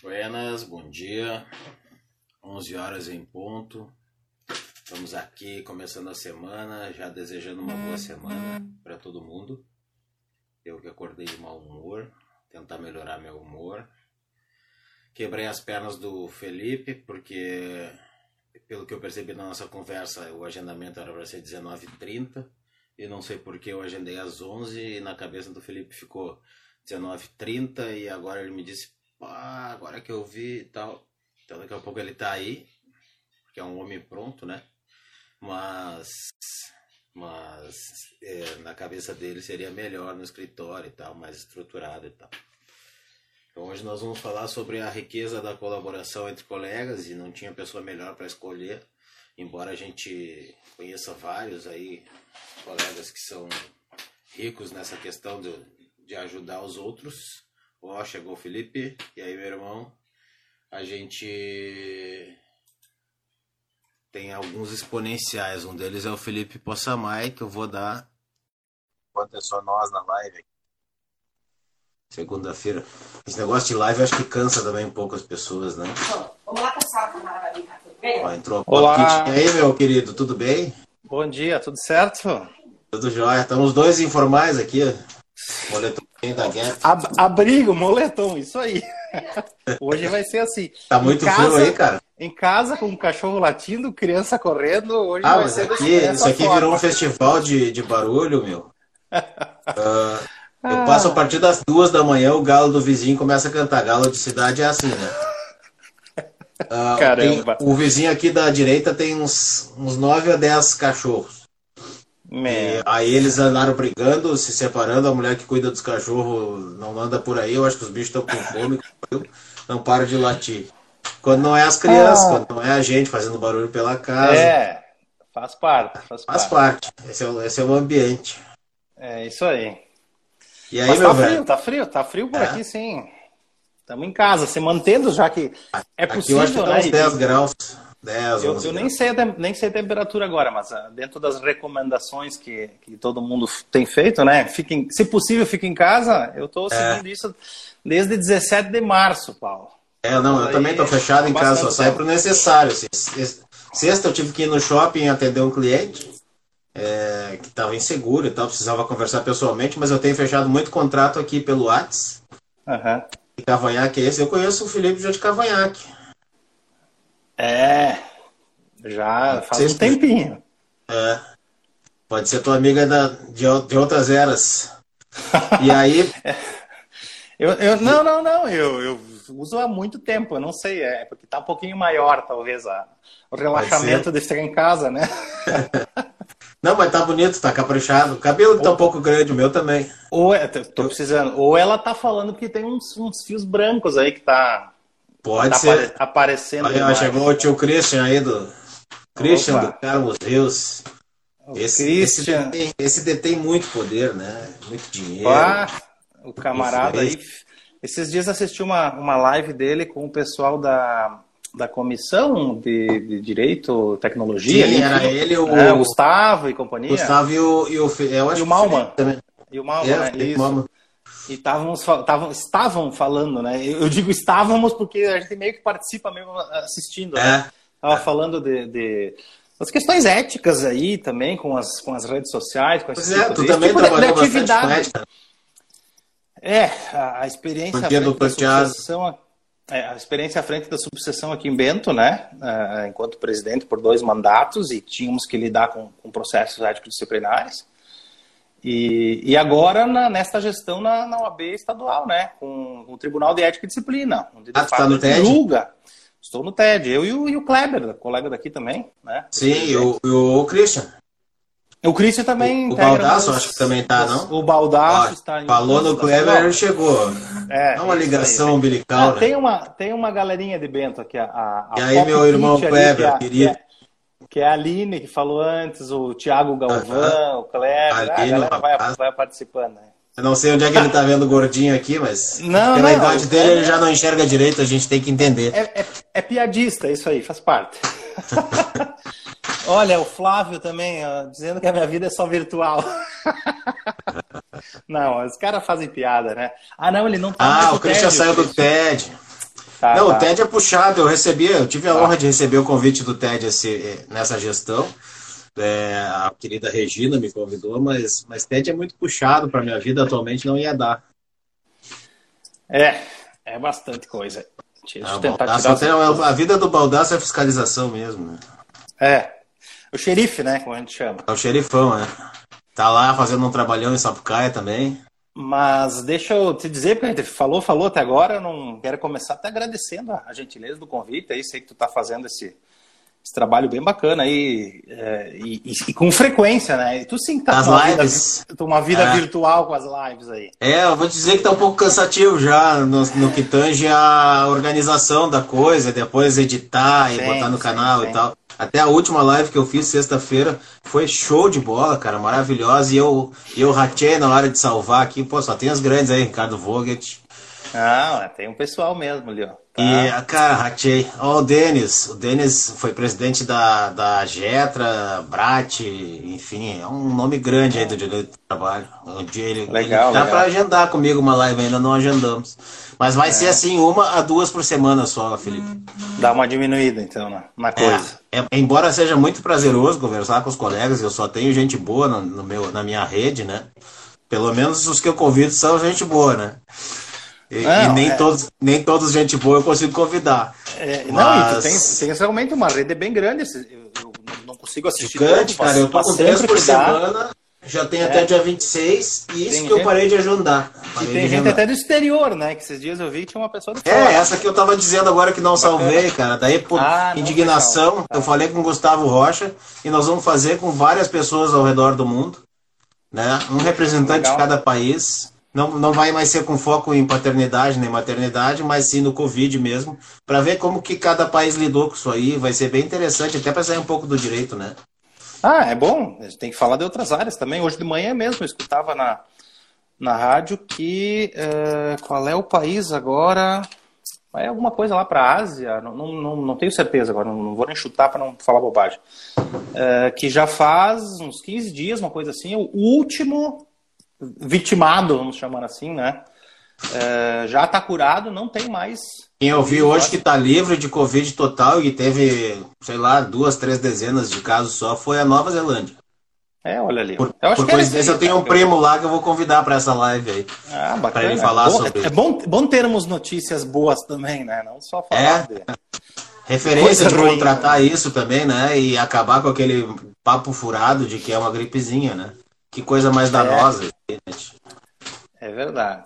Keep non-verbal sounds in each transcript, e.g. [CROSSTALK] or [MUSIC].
Buenas, bom dia. 11 horas em ponto. Estamos aqui começando a semana, já desejando uma boa semana para todo mundo. Eu que acordei de mau humor, tentar melhorar meu humor. Quebrei as pernas do Felipe, porque, pelo que eu percebi na nossa conversa, o agendamento era para ser 19h30. E não sei porque eu agendei às 11 e na cabeça do Felipe ficou 19h30 e agora ele me disse, agora que eu vi e tal. Então daqui a pouco ele tá aí, porque é um homem pronto, né? Mas, mas é, na cabeça dele seria melhor no escritório e tal, mais estruturado e tal. Então hoje nós vamos falar sobre a riqueza da colaboração entre colegas e não tinha pessoa melhor para escolher, embora a gente conheça vários aí colegas que são ricos nessa questão de, de ajudar os outros. Ó, chegou o Felipe, e aí meu irmão, a gente tem alguns exponenciais. Um deles é o Felipe Possamay, que eu vou dar. Enquanto é só nós na live. Segunda-feira. Esse negócio de live acho que cansa também um pouco as pessoas, né? Vamos lá passar a câmera brincar, tudo bem? Ó, entrou a Olá. E aí, meu querido, tudo bem? Bom dia, tudo certo? Tudo jóia. Estamos dois informais aqui. Moletom da Gap. Ab abrigo, moletom, isso aí. Hoje vai ser assim. Tá muito casa, frio aí, cara? Em casa, com um cachorro latindo, criança correndo, hoje Ah, vai mas ser aqui, isso aqui forma. virou um festival de, de barulho, meu. [LAUGHS] Ah, eu passo a partir das duas da manhã, o galo do vizinho começa a cantar. Galo de cidade é assim, né? Ah, Caramba. tem- o vizinho aqui da direita tem uns, uns 9 a 10 cachorros. Man, E aí eles andaram brigando, se separando. A mulher que cuida dos cachorros não anda por aí. Eu acho que os bichos estão com fome, [LAUGHS] não param de latir. Quando não é as crianças, Ah. quando não é a gente fazendo barulho pela casa. é, faz parte, faz, Faz parte. parte. Esse é, o- esse é o ambiente. É isso aí. E aí, Mas meu tá velho? frio, tá frio, tá frio por É. aqui sim. Estamos em casa, se mantendo, já que é Aqui eu acho que possível, tá né? uns 10 graus. 10, Eu, 11 eu nem sei, a nem sei a temperatura agora, mas ah, dentro das recomendações que, que todo mundo tem feito, né? Fique se possível, fique em casa. Eu estou seguindo isso desde 17 de março, Paulo. É, não, eu Aí, também tô fechado em casa, só saio tempo. pro necessário. Se- Sexta eu tive que ir no shopping atender um cliente é, que estava inseguro e tal, precisava conversar pessoalmente, mas eu tenho fechado muito contrato aqui pelo Whats. Aham. E Cavanhaque é esse. Eu conheço o Felipe já de Cavanhaque. É, já faz Vocês- um tempinho. É. Pode ser tua amiga da, de, ou- de outras eras. E aí, [LAUGHS] Eu, eu, não, não, não, eu, eu uso há muito tempo, eu não sei, é porque tá um pouquinho maior, talvez, a, o relaxamento de ficar em casa, né? [LAUGHS] não, mas tá bonito, tá caprichado. O cabelo tá um pouco grande, o meu também. Ou é, tô tô precisando, ou ela tá falando que tem uns, uns fios brancos aí que tá, Pode tá ser. apare- aparecendo. Demais. chegou o tio Christian aí do. Christian Opa. do Carlos Rios. Esse, esse, Christian. esse detém muito poder, né? Muito dinheiro. Ah, o camarada aí. Esses dias assisti uma, uma live dele com o pessoal da, da Comissão de, de Direito Tecnologia. Sim, ali, era enfim. ele, o É, o Gustavo e companhia. Gustavo e o, e o, Fe- eu acho E o Malman. Também. E o Malman, É, né? Isso. Malman. E távamos, tavam, estavam falando, né? Eu digo estávamos porque a gente meio que participa mesmo assistindo, né? É. Tava falando de, de as questões éticas aí também com as, com as redes sociais, com Pois é, tipo tu de- também tipo de- de trabalhou bastante com atividade. ética. É, a, a experiência à frente da subseção, é, a experiência à frente da subseção aqui em Bento, né? ah, enquanto presidente por dois mandatos e tínhamos que lidar com, com processos ético-disciplinares. E, e agora na, nesta gestão na, na OAB estadual, né? Com, com o Tribunal de Ética e Disciplina, onde de Ah, tá fato TED? julga. Estou no TED, eu e o, e o Kleber, colega daqui também, né? Sim, e o, o Christian. O Christian também. O- o Baldasso, acho que também tá, não? O Baldasso está em falou no Kleber, ele chegou. É, É uma ligação aí. umbilical, Ah, né? tem, uma, tem uma galerinha de Bento aqui. A, a E aí, Pop meu irmão Kit ali, Kleber, que é a- querido. Que é, é a Aline, que falou antes, o Thiago Galvão, o. Aline, a um vai, vai participando. Né? Eu não sei onde é que ele tá vendo o gordinho aqui, mas Não, pela não, idade não. dele ele já não enxerga direito, a gente tem que entender. É, é, é piadista, isso aí, faz parte. [LAUGHS] Olha, o Flávio também, ó, dizendo que a minha vida é só virtual. [LAUGHS] não, os caras fazem piada, né? Ah, não, ele não tá Ah, o Christian saiu do. TED. Tá, não, tá. o TED é puxado. Eu recebi, eu tive a tá. honra de receber o convite do TED esse, nessa gestão. É, a querida Regina me convidou, mas, mas TED é muito puxado para minha vida atualmente, não ia dar. É, é bastante coisa. Deixa tentar tirar a vida do Baldaço é fiscalização mesmo, né? É. O xerife, né? Como a gente chama. É o xerifão, né? Tá lá fazendo um trabalhão em Sapucaia também. Mas deixa eu te dizer, porque a gente falou, falou até agora, eu não quero começar até agradecendo a gentileza do convite aí, sei que tu tá fazendo esse, esse trabalho bem bacana aí, é, e, e, e, com frequência, né? E tu sim tá com uma lives. vida, uma vida é. virtual com as lives aí. É, eu vou dizer que tá um pouco cansativo já no, no que tange a organização da coisa, depois editar e sim, botar no sim, canal sim. e tal. Até a última live que eu fiz sexta-feira foi show de bola, cara, maravilhosa. E eu, eu ratei na hora de salvar aqui, pô, só tem as grandes aí, Ricardo Vogt. Ah, tem um pessoal mesmo ali, ó. Tá. E, cara, ratei. Ó, o Denis. O Denis foi presidente da, da Getra, Brat, enfim, é um nome grande aí do direito do trabalho. Um dia ele, legal, ele dá legal. pra agendar comigo uma live, ainda não agendamos. Mas vai é. ser assim, uma a duas por semana só, Felipe. Dá uma diminuída, então, na, na coisa. É, é, embora seja muito prazeroso conversar com os colegas, eu só tenho gente boa no, no, meu, na minha rede, né? Pelo menos os que eu convido são gente boa, né? E, não, e nem, é... todos, nem todos gente boa eu consigo convidar. É, mas... Não, e tem, tem realmente uma rede bem grande. Eu, eu não consigo assistir. Gigante, cara. Eu tô com três por semana. Já tem é. até dia 26, e isso tem que gente... eu parei de. Parei e tem gente até do exterior, né? Que esses dias eu vi que tinha uma pessoa do É, essa que eu tava dizendo agora que não salvei, cara. Daí, por ah, indignação, eu falei com o Gustavo Rocha e nós vamos fazer com várias pessoas ao redor do mundo, né? Um representante legal. de cada país. Não, não vai mais ser com foco em paternidade nem maternidade, mas sim no Covid mesmo, para ver como que cada país lidou com isso aí. Vai ser bem interessante, até para sair um pouco do direito, né? Ah, é bom. A gente tem que falar de outras áreas também. Hoje de manhã mesmo eu escutava na, na rádio que uh, qual é o país agora? É alguma coisa lá para a Ásia, não, não, não, tenho certeza agora, não, não vou nem chutar para não falar bobagem. Uh, que já faz uns 15 dias, uma coisa assim, o último vitimado, vamos chamar assim, né? Uh, já está curado, não tem mais quem eu vi hoje que está livre de Covid total e teve, sei lá, duas, três dezenas de casos só foi a Nova Zelândia. É, olha ali. Por, eu por coincidência, eu tenho um primo lá que eu vou convidar para essa live aí. Ah, bacana. Para ele falar é bom, sobre É bom, bom termos notícias boas também, né? Não só falar é. de... Referência de ruim, tratar né? isso também, né? E acabar com aquele papo furado de que é uma gripezinha, né? Que coisa mais é. danosa. É, é verdade.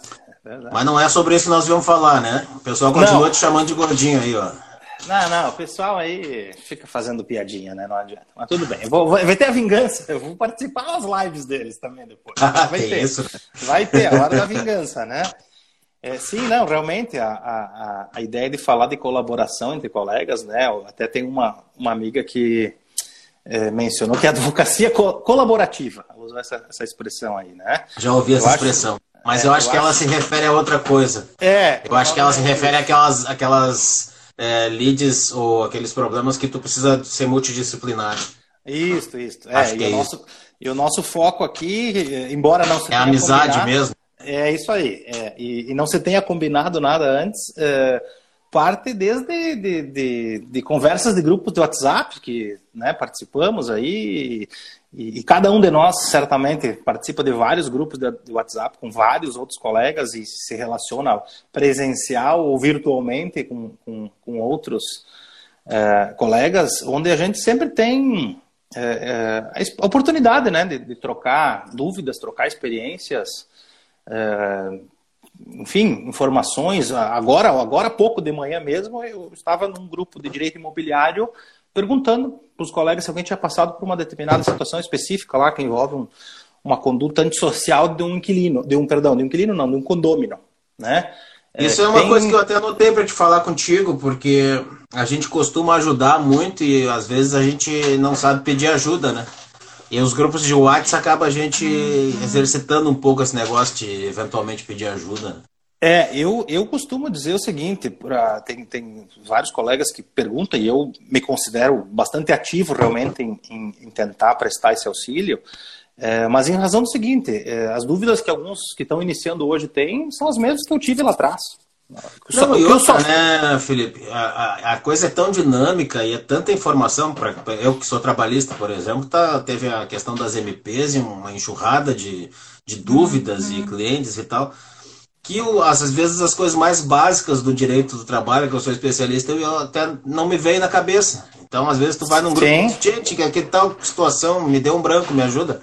Mas não é sobre isso que nós vamos falar, né? O pessoal continua não. te chamando de gordinho aí, ó. Não, não, o pessoal aí fica fazendo piadinha, né? Não adianta. Mas tudo bem. Eu vou, vai ter a vingança. Eu vou participar das lives deles também depois. [LAUGHS] Vai ter. Isso. Vai ter, a hora da [LAUGHS] vingança, né? É, sim, não, realmente a, a, a ideia de falar de colaboração entre colegas, né? Até tem uma, uma amiga que é, mencionou que é advocacia co colaborativa. Usou essa, essa expressão aí, né? Já ouvi essa eu expressão. Acho, mas é, eu acho eu que acho... ela se refere a outra coisa. É. Eu acho que ela se refere àquelas, àquelas é, leads ou aqueles problemas que tu precisa ser multidisciplinar. Isso, isso. É, acho que é o nosso, e o nosso foco aqui, embora não se É amizade mesmo. É isso aí. É, e, e, não se tenha combinado nada antes, é, parte desde de, de, de, conversas de grupos de WhatsApp que né, participamos aí e, e, cada um de nós certamente participa de vários grupos de, de, WhatsApp com vários outros colegas e se relaciona presencial ou virtualmente com, com, com outros é, colegas, onde a gente sempre tem é, é, a oportunidade né, de, de, trocar dúvidas, trocar experiências, enfim, informações. Agora, agora pouco de manhã mesmo, eu estava num grupo de direito imobiliário perguntando para os colegas se alguém tinha passado por uma determinada situação específica lá que envolve um, uma conduta antissocial de um inquilino, de um perdão, de um inquilino não, de um condômino, né? É, Isso é, é uma tem... coisa que eu até anotei para te falar contigo, porque a gente costuma ajudar muito e às vezes a gente não sabe pedir ajuda, né? E os grupos de WhatsApp acaba a gente exercitando um pouco esse negócio de eventualmente pedir ajuda. É, eu, eu costumo dizer o seguinte, pra, tem, tem vários colegas que perguntam, e eu me considero bastante ativo realmente em, em, em tentar prestar esse auxílio, é, mas em razão do seguinte, é, as dúvidas que alguns que estão iniciando hoje têm são as mesmas que eu tive lá atrás. Não, só, e outra, só... né, Felipe? A, a, a, coisa é tão dinâmica e é tanta informação. Pra, eu que sou trabalhista, por exemplo, tá, teve a questão das MPs e uma enxurrada de, de dúvidas uhum. e clientes e tal. Que às vezes as coisas mais básicas do direito do trabalho, que eu sou especialista, eu até não me veio na cabeça. Então, às vezes, tu vai num grupo, gente, que tal situação, me deu um branco, me ajuda.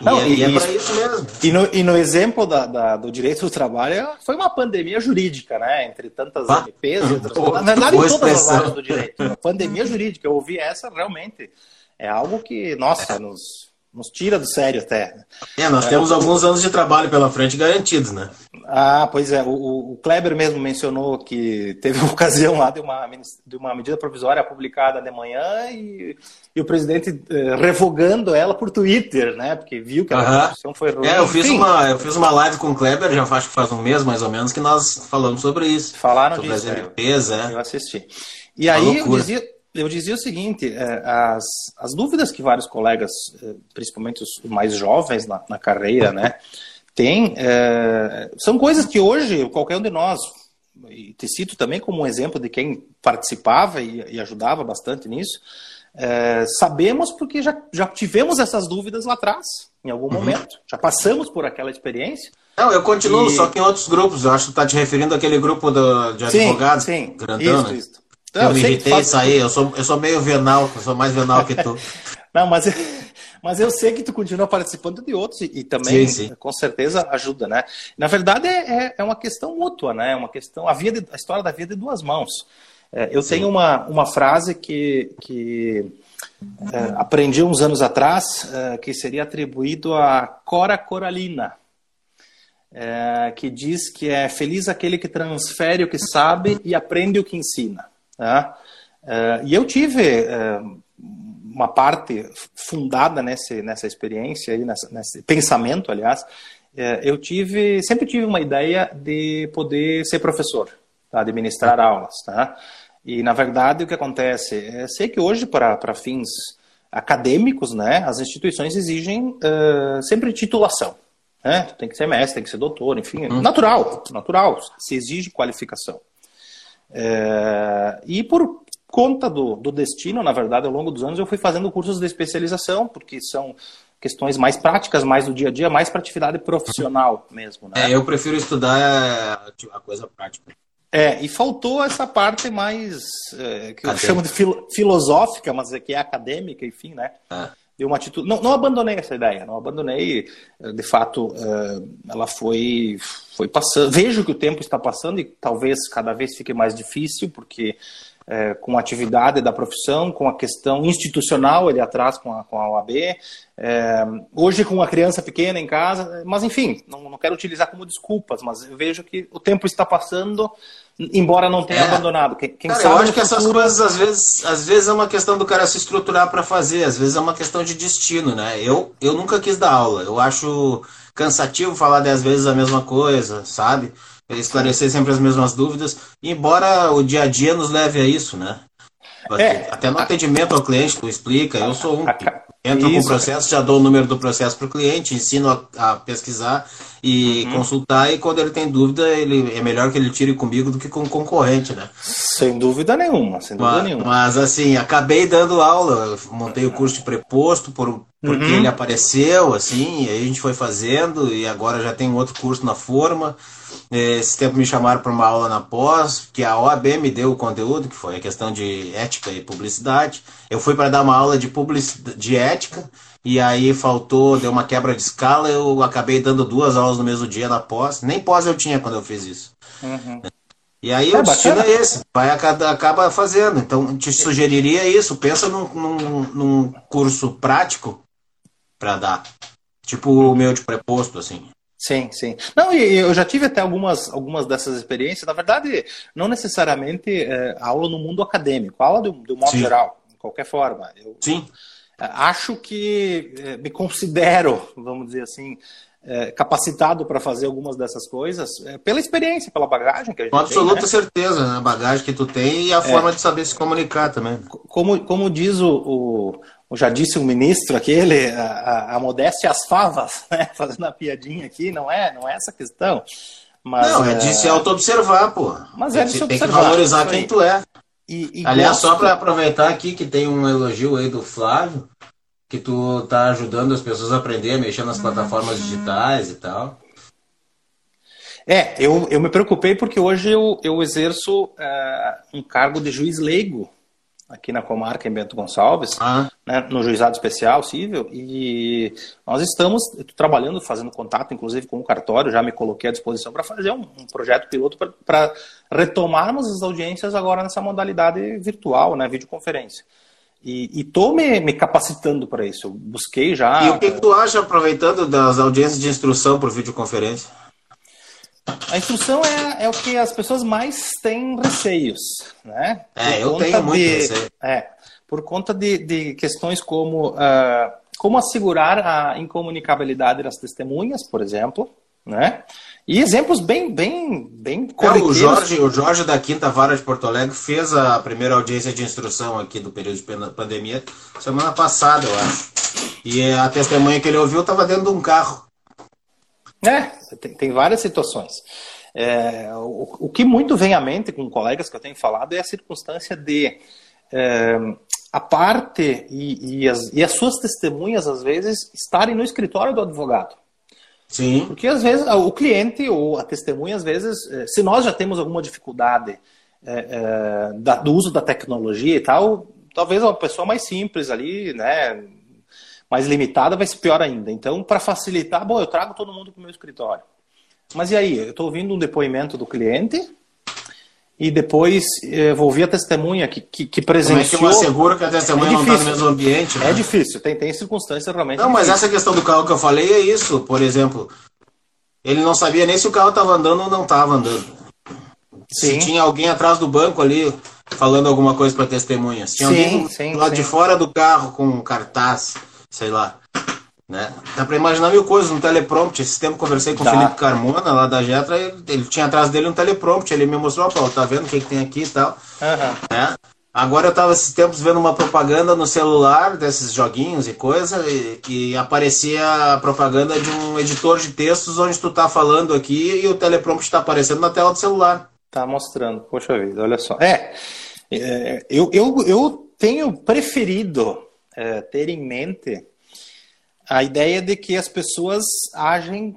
Não, e, e, é, e é para isso mesmo. E no, e no exemplo da, da, do direito do trabalho, foi uma pandemia jurídica, né? Entre tantas ah, MPs e outras coisas. Na verdade, em todas as áreas do direito. A pandemia jurídica, eu ouvi essa realmente. É algo que, nossa, é. nos, nos tira do sério até. É, nós é, temos alguns anos de trabalho pela frente garantidos, né? Ah, pois é. O, o Kleber mesmo mencionou que teve uma [LAUGHS] ocasião lá de uma, de uma medida provisória publicada de manhã e, e o presidente eh, revogando ela por Twitter, né? Porque viu que a constituição foi ruim. É, eu fiz, uma, eu fiz uma live com o Kleber, já acho que faz um mês mais ou menos, que nós falamos sobre isso. Falaram sobre disso. Sobre as MPs, é. Eu assisti. E aí eu dizia eu dizia o seguinte: é, as, as dúvidas que vários colegas, é, principalmente os mais jovens na, na carreira, né, têm, é, são coisas que hoje qualquer um de nós, e te cito também como um exemplo de quem participava e, e ajudava bastante nisso, é, sabemos porque já, já tivemos essas dúvidas lá atrás, em algum uhum. momento, já passamos por aquela experiência. Não, eu continuo, e... só que em outros grupos. Eu acho que tu está te referindo àquele grupo do, de advogados. Sim, sim. Grandão, isso, né? isso. Não, eu, eu me irritei faz... aí, eu sou, eu sou meio venal, eu sou mais venal que tu. [LAUGHS] Não, mas, mas eu sei que tu continua participando de outros e, e também, sim, sim. com certeza, ajuda, né? Na verdade, é, é, é uma questão mútua, né? É uma questão, a, via de, a história da vida de duas mãos. É, eu sim. tenho uma, uma frase que, que é, aprendi uns anos atrás, é, que seria atribuído a Cora Coralina, é, que diz que é feliz aquele que transfere o que sabe e aprende o que ensina. Tá? Uh, e eu tive uh, uma parte fundada nesse, nessa experiência, aí, nessa, nesse pensamento, aliás, uh, eu tive, sempre tive uma ideia de poder ser professor, tá? de ministrar aulas. Tá? E, na verdade, o que acontece? É, sei que hoje, para, fins acadêmicos, né, as instituições exigem sempre titulação. Né? Tem que ser mestre, tem que ser doutor, enfim, hum. natural, natural, se exige qualificação. É, e por conta do, do destino, na verdade, ao longo dos anos, eu fui fazendo cursos de especialização, porque são questões mais práticas, mais do dia a dia, mais para atividade profissional mesmo. Né? É, eu prefiro estudar a coisa prática. É, e faltou essa parte mais, é, que eu chamo de filo, filosófica, mas é que é acadêmica, enfim, né? É deu uma atitude. Não, não abandonei essa ideia, não abandonei. Eh, de fato, eh, ela foi, foi passando. Vejo que o tempo está passando e talvez cada vez fique mais difícil, porque é, com a atividade da profissão, com a questão institucional ali atrás com a, com a OAB, é, hoje com uma criança pequena em casa, mas enfim, não, não quero utilizar como desculpas, mas eu vejo que o tempo está passando embora não tenha é. abandonado. Quem, quem cara, sabe eu acho que essas coisas às vezes, às vezes é uma questão do cara se estruturar para fazer, às vezes é uma questão de destino, né? Eu, eu nunca quis dar aula, eu acho cansativo falar dez vezes a mesma coisa, sabe? Esclarecer sempre as mesmas dúvidas, embora o dia a dia nos leve a isso, né? É, Até no atendimento ao cliente, tu explica, eu sou um. Entro com o processo, já dou o número do processo para o cliente, ensino a, a pesquisar e uhum. consultar, e quando ele tem dúvida, ele é melhor que ele tire comigo do que com o concorrente, né? Sem dúvida nenhuma, sem dúvida mas, nenhuma. Mas assim, acabei dando aula, montei o curso de preposto por, porque uhum. ele apareceu, assim, e aí a gente foi fazendo, e agora já tem outro curso na forma. Esse tempo me chamaram para uma aula na pós, que a OAB me deu o conteúdo, que foi a questão de ética e publicidade. Eu fui para dar uma aula de, publicidade, de ética, e aí faltou, deu uma quebra de escala, eu acabei dando duas aulas no mesmo dia na pós. Nem pós eu tinha quando eu fiz isso. Uhum. E aí é, o destino bacana. é esse, vai acaba fazendo. Então te sugeriria isso, pensa num, num, num curso prático para dar. Tipo o meu de preposto, assim. Sim, sim. Não, e eu já tive até algumas, algumas dessas experiências. Na verdade, não necessariamente é, aula no mundo acadêmico, aula do, do modo sim. geral, de qualquer forma. Eu, sim. Acho que é, me considero, vamos dizer assim, é, capacitado para fazer algumas dessas coisas é, pela experiência, pela bagagem que a gente Com absoluta tem, né? certeza, né? a bagagem que tu tem e a é, forma de saber se comunicar também. Como, como diz o, o, o já disse o ministro aquele, a, a, a modéstia as favas, [LAUGHS] né? fazendo a piadinha aqui, não é, não é essa questão. Mas, não, é de se auto-observar, pô. Mas é de se Tem que valorizar quem tu é. E, e Aliás, gosto... só para aproveitar aqui que tem um elogio aí do Flávio, que tu tá ajudando as pessoas a aprender a mexer nas plataformas digitais e tal. É, eu, eu me preocupei porque hoje eu, eu exerço uh, um cargo de juiz leigo aqui na comarca em Bento Gonçalves, ah. né, no juizado especial civil, e nós estamos trabalhando, fazendo contato, inclusive com o cartório, já me coloquei à disposição para fazer um, um, projeto piloto para retomarmos as audiências agora nessa modalidade virtual, né, videoconferência. E estou me, me, capacitando para isso. Eu busquei já. E o que, que tu acha, aproveitando das audiências de instrução por videoconferência? A instrução é, é o que as pessoas mais têm receios, né? É, eu tenho muito de, receio. É, por conta de, de questões como uh, como assegurar a incomunicabilidade das testemunhas, por exemplo, né? E exemplos bem, bem, bem é, o Jorge, o Jorge da Quinta Vara de Porto Alegre fez a primeira audiência de instrução aqui do período de pandemia semana passada, eu acho. E a testemunha que ele ouviu estava dentro de um carro. É, tem, tem várias situações. É, o, o, que muito vem à mente com colegas que eu tenho falado é a circunstância de é, a parte e, e, as, e as suas testemunhas, às vezes, estarem no escritório do advogado. Sim. Porque às vezes o cliente ou a testemunha, às vezes, é, se nós já temos alguma dificuldade é, é, da, do uso da tecnologia e tal, talvez uma pessoa mais simples ali, né, mais limitada, vai ser pior ainda. Então, para facilitar, bom, eu trago todo mundo para o meu escritório. Mas e aí? Eu estou ouvindo um depoimento do cliente e depois eh, vou ouvir a testemunha que, que, que presenciou. Como é que eu asseguro que a testemunha é não está no mesmo ambiente? Né? É difícil, tem, tem circunstâncias realmente. Não, mas essa questão do carro que eu falei é isso. Por exemplo, ele não sabia nem se o carro estava andando ou não estava andando. Sim. Se tinha alguém atrás do banco ali falando alguma coisa para testemunha. Se tinha sim, alguém sim, lá sim. de fora do carro com um cartaz sei lá. Né? Dá para imaginar mil coisas no teleprompter. Esse tempo conversei com o Felipe Carmona, lá da Jetra, ele, ele, tinha atrás dele um teleprompter. Ele me mostrou, Paulo, tá vendo o que, que tem aqui e tal. Uhum. Né? Agora eu tava esses tempos vendo uma propaganda no celular desses joguinhos e coisa, e, e, aparecia a propaganda de um editor de textos onde tu tá falando aqui e o teleprompter está aparecendo na tela do celular. Tá mostrando, poxa vida, olha só. É, é eu, eu, eu tenho preferido é, ter em mente a ideia de que as pessoas agem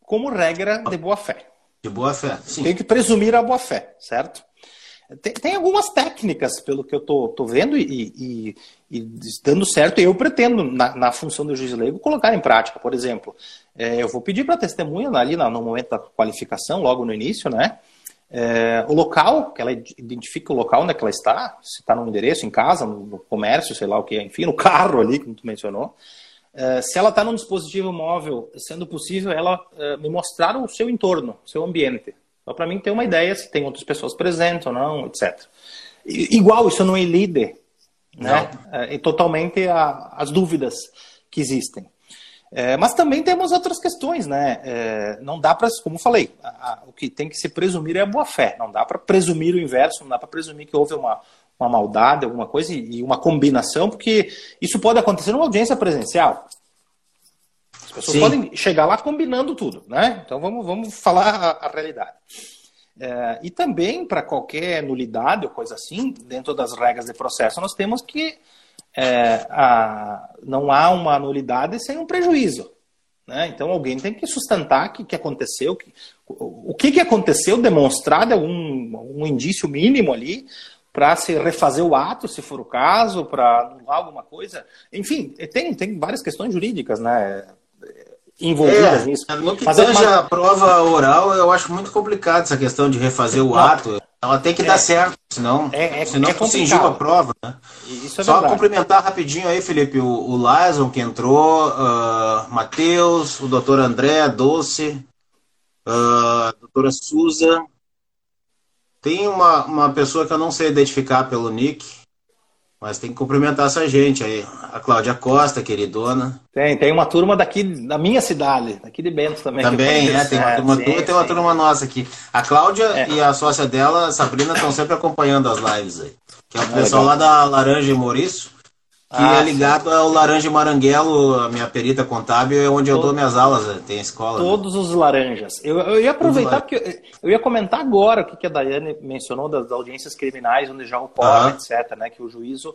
como regra de boa fé. De boa fé, sim. Tem que presumir a boa fé, certo? Tem, tem algumas técnicas, pelo que eu tô, tô vendo, e, e, e dando certo, eu pretendo, na, na, função do juiz leigo, colocar em prática. Por exemplo, é, eu vou pedir para a testemunha, ali no momento da qualificação, logo no início, né? É, o local, que ela identifica o local onde é ela está, se está no endereço, em casa, no comércio, sei lá o que, enfim, no [LAUGHS] carro ali, como tu mencionou. É, se ela está num dispositivo móvel, sendo possível, ela é, me mostrar o seu entorno, o seu ambiente. Só para mim ter uma ideia se tem outras pessoas presentes ou não, etc. E, igual, isso não é líder, né? É, totalmente a, as dúvidas que existem. É, mas também temos outras questões, né? É, não dá para, como falei, a, a, o que tem que se presumir é a boa fé. Não dá para presumir o inverso, não dá para presumir que houve uma, uma maldade, alguma coisa e, e, uma combinação, porque isso pode acontecer numa audiência presencial. As pessoas Sim. podem chegar lá combinando tudo, né? Então vamos, vamos falar a, a realidade. É, e também, para qualquer nulidade ou coisa assim, dentro das regras de processo, nós temos que é, a, não há uma nulidade sem um prejuízo. Né? Então alguém tem que sustentar o que, que aconteceu, que, o que, que aconteceu, demonstrar de algum, algum indício mínimo ali para se refazer o ato, se for o caso, para anular alguma coisa. Enfim, tem, tem várias questões jurídicas, né? envolvidas é, nisso. No que seja mas... a prova oral, eu acho muito complicado essa questão de refazer o ato. Ela tem que é, dar certo, senão, é, é, senão é a prova. Né? Isso é Só verdade. cumprimentar rapidinho aí, Felipe, o, o Lyson que entrou, uh, Matheus, o doutor André Doce, uh, a doutora Suza. Tem uma, uma pessoa que eu não sei identificar pelo nick, mas tem que cumprimentar essa gente aí. A Cláudia Costa, queridona. Tem, tem uma turma daqui da minha cidade, daqui de Bento também. Também, é, tem uma turma tua e tem uma turma nossa aqui. A Cláudia é. e a sócia dela, a Sabrina, estão sempre acompanhando as lives aí. Que é o ah, pessoal legal. lá da Laranja e Maurício. Que ah, é ligado sim. ao Laranja Maranguelo, a minha perita contábil, é onde eu dou minhas aulas, né? tem escola. Né? Todos né? os laranjas. Eu, eu ia aproveitar, porque eu, eu, ia comentar agora o que a Daiane mencionou das, audiências criminais, onde já ocorre, etc., né? Que o juízo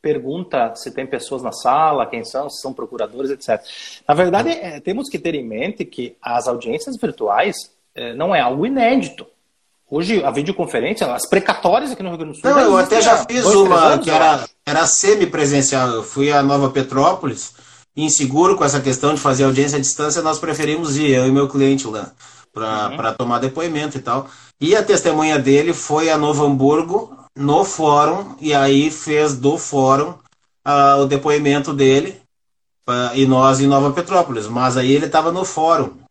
pergunta se tem pessoas na sala, quem são, se são procuradores, etc. Na verdade, é, temos que ter em mente que as audiências virtuais é, não é algo inédito. Hoje, a videoconferência, as precatórias aqui no Rio Grande do Sul. Não, eu até já fiz dois, uma anos, que era, era semi-presencial. Eu fui a Nova Petrópolis, inseguro com essa questão de fazer audiência à distância, nós preferimos ir, eu e meu cliente lá, para uhum. tomar depoimento e tal. E a testemunha dele foi a Novo Hamburgo, no fórum, e aí fez do fórum uh, o depoimento dele, uh, e nós em Nova Petrópolis. Mas aí ele estava no fórum.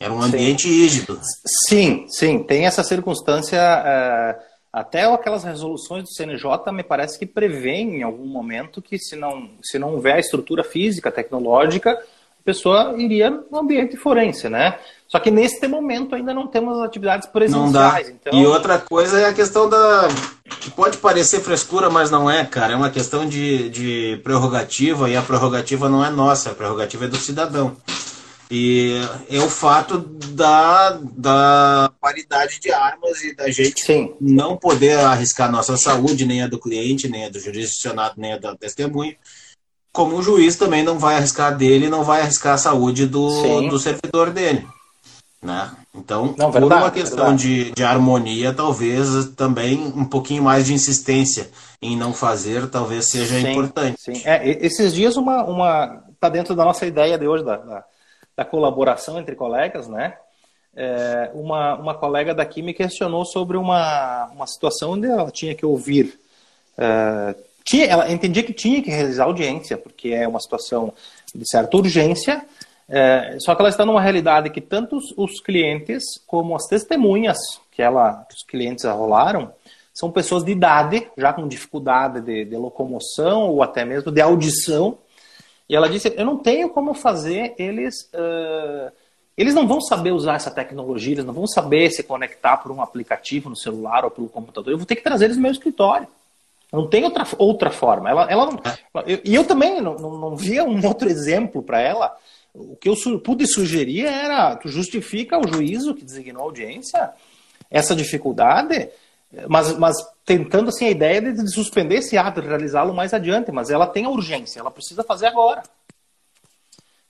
Era um ambiente sim. rígido. Sim, sim, tem essa circunstância. É, até aquelas resoluções do CNJ me parece que prevêem em algum momento que se não, se não houver a estrutura física, tecnológica, a pessoa iria no ambiente forense, né? Só que neste momento ainda não temos as atividades presenciais. Então... E outra coisa é a questão da. que pode parecer frescura, mas não é, cara. É uma questão de, de prerrogativa e a prerrogativa não é nossa, a prerrogativa é do cidadão. E é o fato da, da paridade de armas e da gente Sim. não poder arriscar nossa saúde, nem a do cliente, nem a do jurisdicionado, nem a da testemunha. Como o juiz também não vai arriscar dele, não vai arriscar a saúde do, do servidor dele. Né? Então, não, verdade, por uma questão de, de harmonia, talvez também um pouquinho mais de insistência em não fazer, talvez seja sim, importante. Sim. É, esses dias uma, uma tá dentro da nossa ideia de hoje da, da da colaboração entre colegas, né? É, uma, uma colega daqui me questionou sobre uma, uma situação onde ela tinha que ouvir. É, tinha, ela entendia que tinha que realizar audiência, porque é uma situação de certa urgência, é, só que ela está numa realidade que tanto os, os clientes como as testemunhas que, ela, que os clientes arrolaram são pessoas de idade, já com dificuldade de, de locomoção ou até mesmo de audição, e ela disse: Eu não tenho como fazer eles. Uh, eles não vão saber usar essa tecnologia, eles não vão saber se conectar por um aplicativo no celular ou pelo computador. Eu vou ter que trazer eles no meu escritório. Não tem outra, outra forma. Ela, ela, eu, e eu também não, não, não via um outro exemplo para ela. O que eu pude sugerir era: tu justifica o juízo que designou a audiência essa dificuldade mas, mas tentando assim a ideia de, de suspender esse ato, realizá-lo mais adiante, mas ela tem a urgência, ela precisa fazer agora.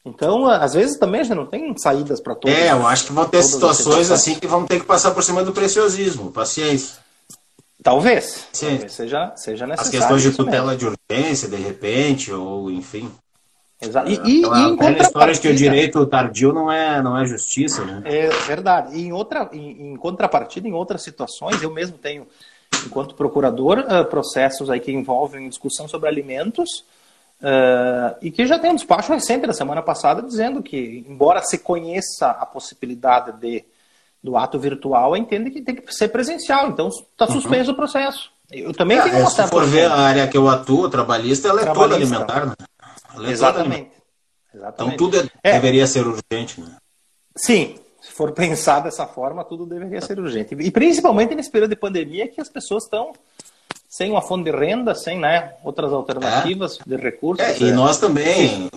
Então, às vezes também a gente não tem saídas para todos. É, eu acho que vão ter situações assim que vão ter que passar por cima do preciosismo, paciência. Talvez, Sim. talvez seja, seja necessário. As questões de tutela de urgência, de repente, ou enfim. Exato. E, e, Aquela, e em história de que o direito tardio não é, não é justiça, né? É verdade. E em, outra, em, em contrapartida, em outras situações, eu mesmo tenho, enquanto procurador, uh, processos aí que envolvem discussão sobre alimentos, uh, e que já tem um despacho recente da semana passada dizendo que, embora se conheça a possibilidade de do ato virtual, entende que tem que ser presencial. Então está uhum. suspenso uhum. o processo. Eu também é, tenho uma Se for ver a área que eu atuo, trabalhista, ela é toda alimentar, né? Exatamente. Exatamente. Então tudo é, é, deveria ser urgente, né? Sim, se for pensar dessa forma, tudo deveria ser urgente. E principalmente nesse período de pandemia que as pessoas estão sem uma fonte de renda, sem né, outras alternativas é. de recursos. É, e nós também.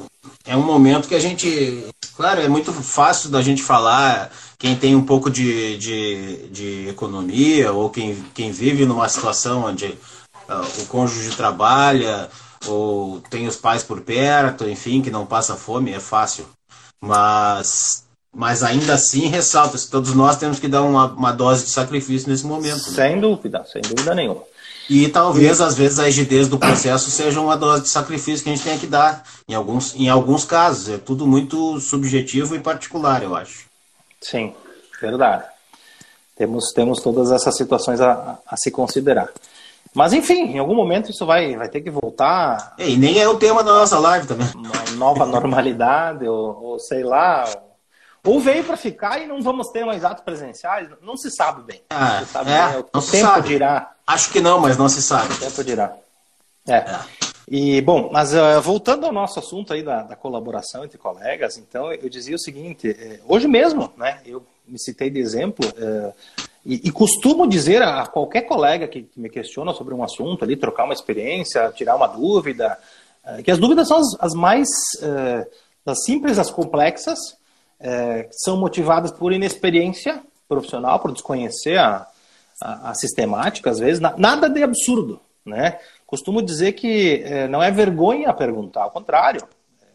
É um momento que a gente. Claro, é muito fácil da gente falar quem tem um pouco de, de, de economia ou quem, quem vive numa situação onde uh, o cônjuge trabalha ou tem os pais por perto, enfim, que não passa fome, é fácil. Mas, mas ainda assim, ressalta, todos nós temos que dar uma, uma dose de sacrifício nesse momento. Né? Sem né? dúvida, sem dúvida nenhuma. E talvez, às vezes, a rigidez do processo seja uma dose de sacrifício que a gente tenha que dar, em alguns, em alguns casos. É tudo muito subjetivo e particular, eu acho. Sim, verdade. Temos, temos todas essas situações a, a se considerar. Mas enfim, em algum momento isso vai, vai ter que voltar. E nem é o tema da nossa live também. Uma nova normalidade, ou, ou sei lá. Ou veio para ficar e não vamos ter mais atos presenciais? Não se sabe bem. Ah, se sabe é, bem. O tempo sabe. dirá. Acho que não, mas não se sabe. O tempo dirá. É. é. E, bom, mas uh, voltando ao nosso assunto aí da, da, colaboração entre colegas, então eu dizia o seguinte: eh, hoje mesmo, né, eu me citei de exemplo, uh, E, e, costumo dizer a qualquer colega que, me questiona sobre um assunto ali, trocar uma experiência, tirar uma dúvida, uh, que as dúvidas são as, as mais uh, das simples às complexas, uh, são motivadas por inexperiência profissional, por desconhecer a, a, a sistemática, às vezes, na, nada de absurdo, né? Costumo dizer que não é vergonha perguntar, ao contrário,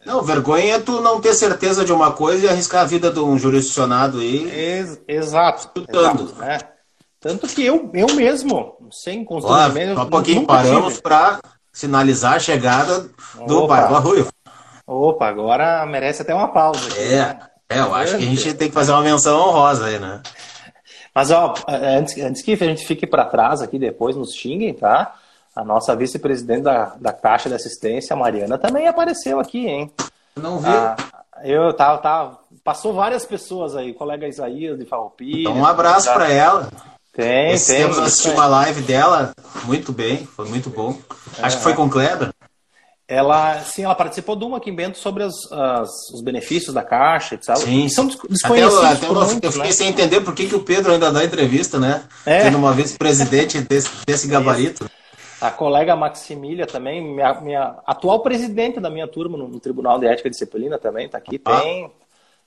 não, vergonha é tu não ter certeza de uma coisa e arriscar a vida de um jurisdicionado aí. Ex exato. Exato, né? Tanto que eu, eu mesmo, sem constrangimento. Só um pouquinho paramos para sinalizar a chegada do Barba Arroio. Opa, agora merece até uma pausa. Aqui, é, né? é, eu acho que a gente tem que fazer uma menção honrosa aí, né? Mas, ó, antes, antes que a gente fique para trás aqui, depois nos xinguem, tá? A nossa vice-presidente da, da Caixa de Assistência, Mariana, também apareceu aqui, hein? Não vi. Ah, eu tava, tava, passou várias pessoas aí, o colega Isaías de Farroupilha. Então um abraço tá... para ela. Tem, Esse tem. Temos assistir uma live dela, muito bem, foi muito bom. Acho que foi com Kleber. Ela, sim, ela participou de uma aqui em Bento sobre as, as, os benefícios da Caixa, etc. Sim, são desconhecidos até, até eu, eu fiquei né? sem entender por que, que o Pedro ainda dá entrevista, né? É. Tendo uma vez presidente desse, desse gabarito. A colega Maximília também, minha, minha atual presidente da minha turma no, no Tribunal de Ética de Disciplina também está aqui. Ah. Tem, ah,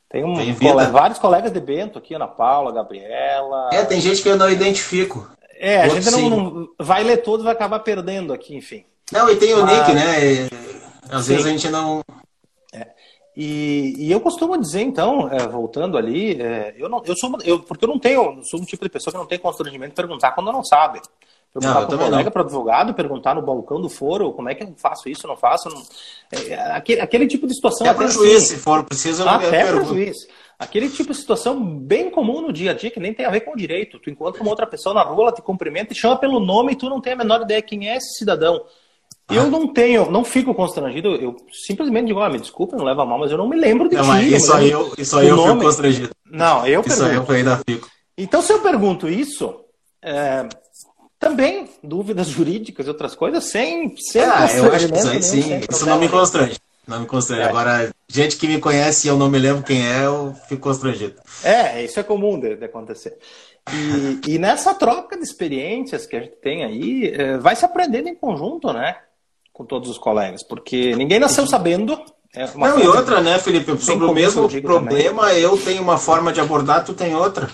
tem, um, colega, vários colegas de Bento aqui, Ana Paula, Gabriela. É, tem gente que eu não identifico. É, a gente não, não, vai ler todos, vai acabar perdendo aqui, enfim. Não, e tem o Mas... Nick, né? E, às sim. vezes a gente não. É. E, e, eu costumo dizer, então, é, voltando ali, é, eu não, eu sou, eu, porque eu não tenho, sou um tipo de pessoa que não tem constrangimento de perguntar quando não sabe. Perguntar para o colega, para advogado, perguntar no balcão do foro como é que eu faço isso, não faço. Não... É, aquele, aquele tipo de situação. É para o juiz, se for preciso. Até para o juiz. Aquele tipo de situação bem comum no dia a dia, que nem tem a ver com o direito. Tu encontra uma outra pessoa na rua, ela te cumprimenta e chama pelo nome e tu não tem a menor ideia quem é esse cidadão. Ah. Eu não tenho, não fico constrangido, eu simplesmente digo, ah, me desculpa, não leva mal, mas eu não me lembro de não, ti. Isso aí eu, isso aí eu fico constrangido. Não, eu isso pergunto. Isso aí eu ainda fico. Então, se eu pergunto isso, é, também dúvidas [LAUGHS] jurídicas e outras coisas, sem, sem ah, eu acho que isso aí sim, isso não me constrange. Não me constrange. É. Agora, gente que me conhece e eu não me lembro quem é, eu fico constrangido. É, isso é comum de, de acontecer. E, [LAUGHS] e, nessa troca de experiências que a gente tem aí, é, vai se aprendendo em conjunto, né? Com todos os colegas, porque ninguém nasceu sabendo. É não, e outra, né, Felipe? Sobre o mesmo problema, também. eu tenho uma forma de abordar, tu tem outra.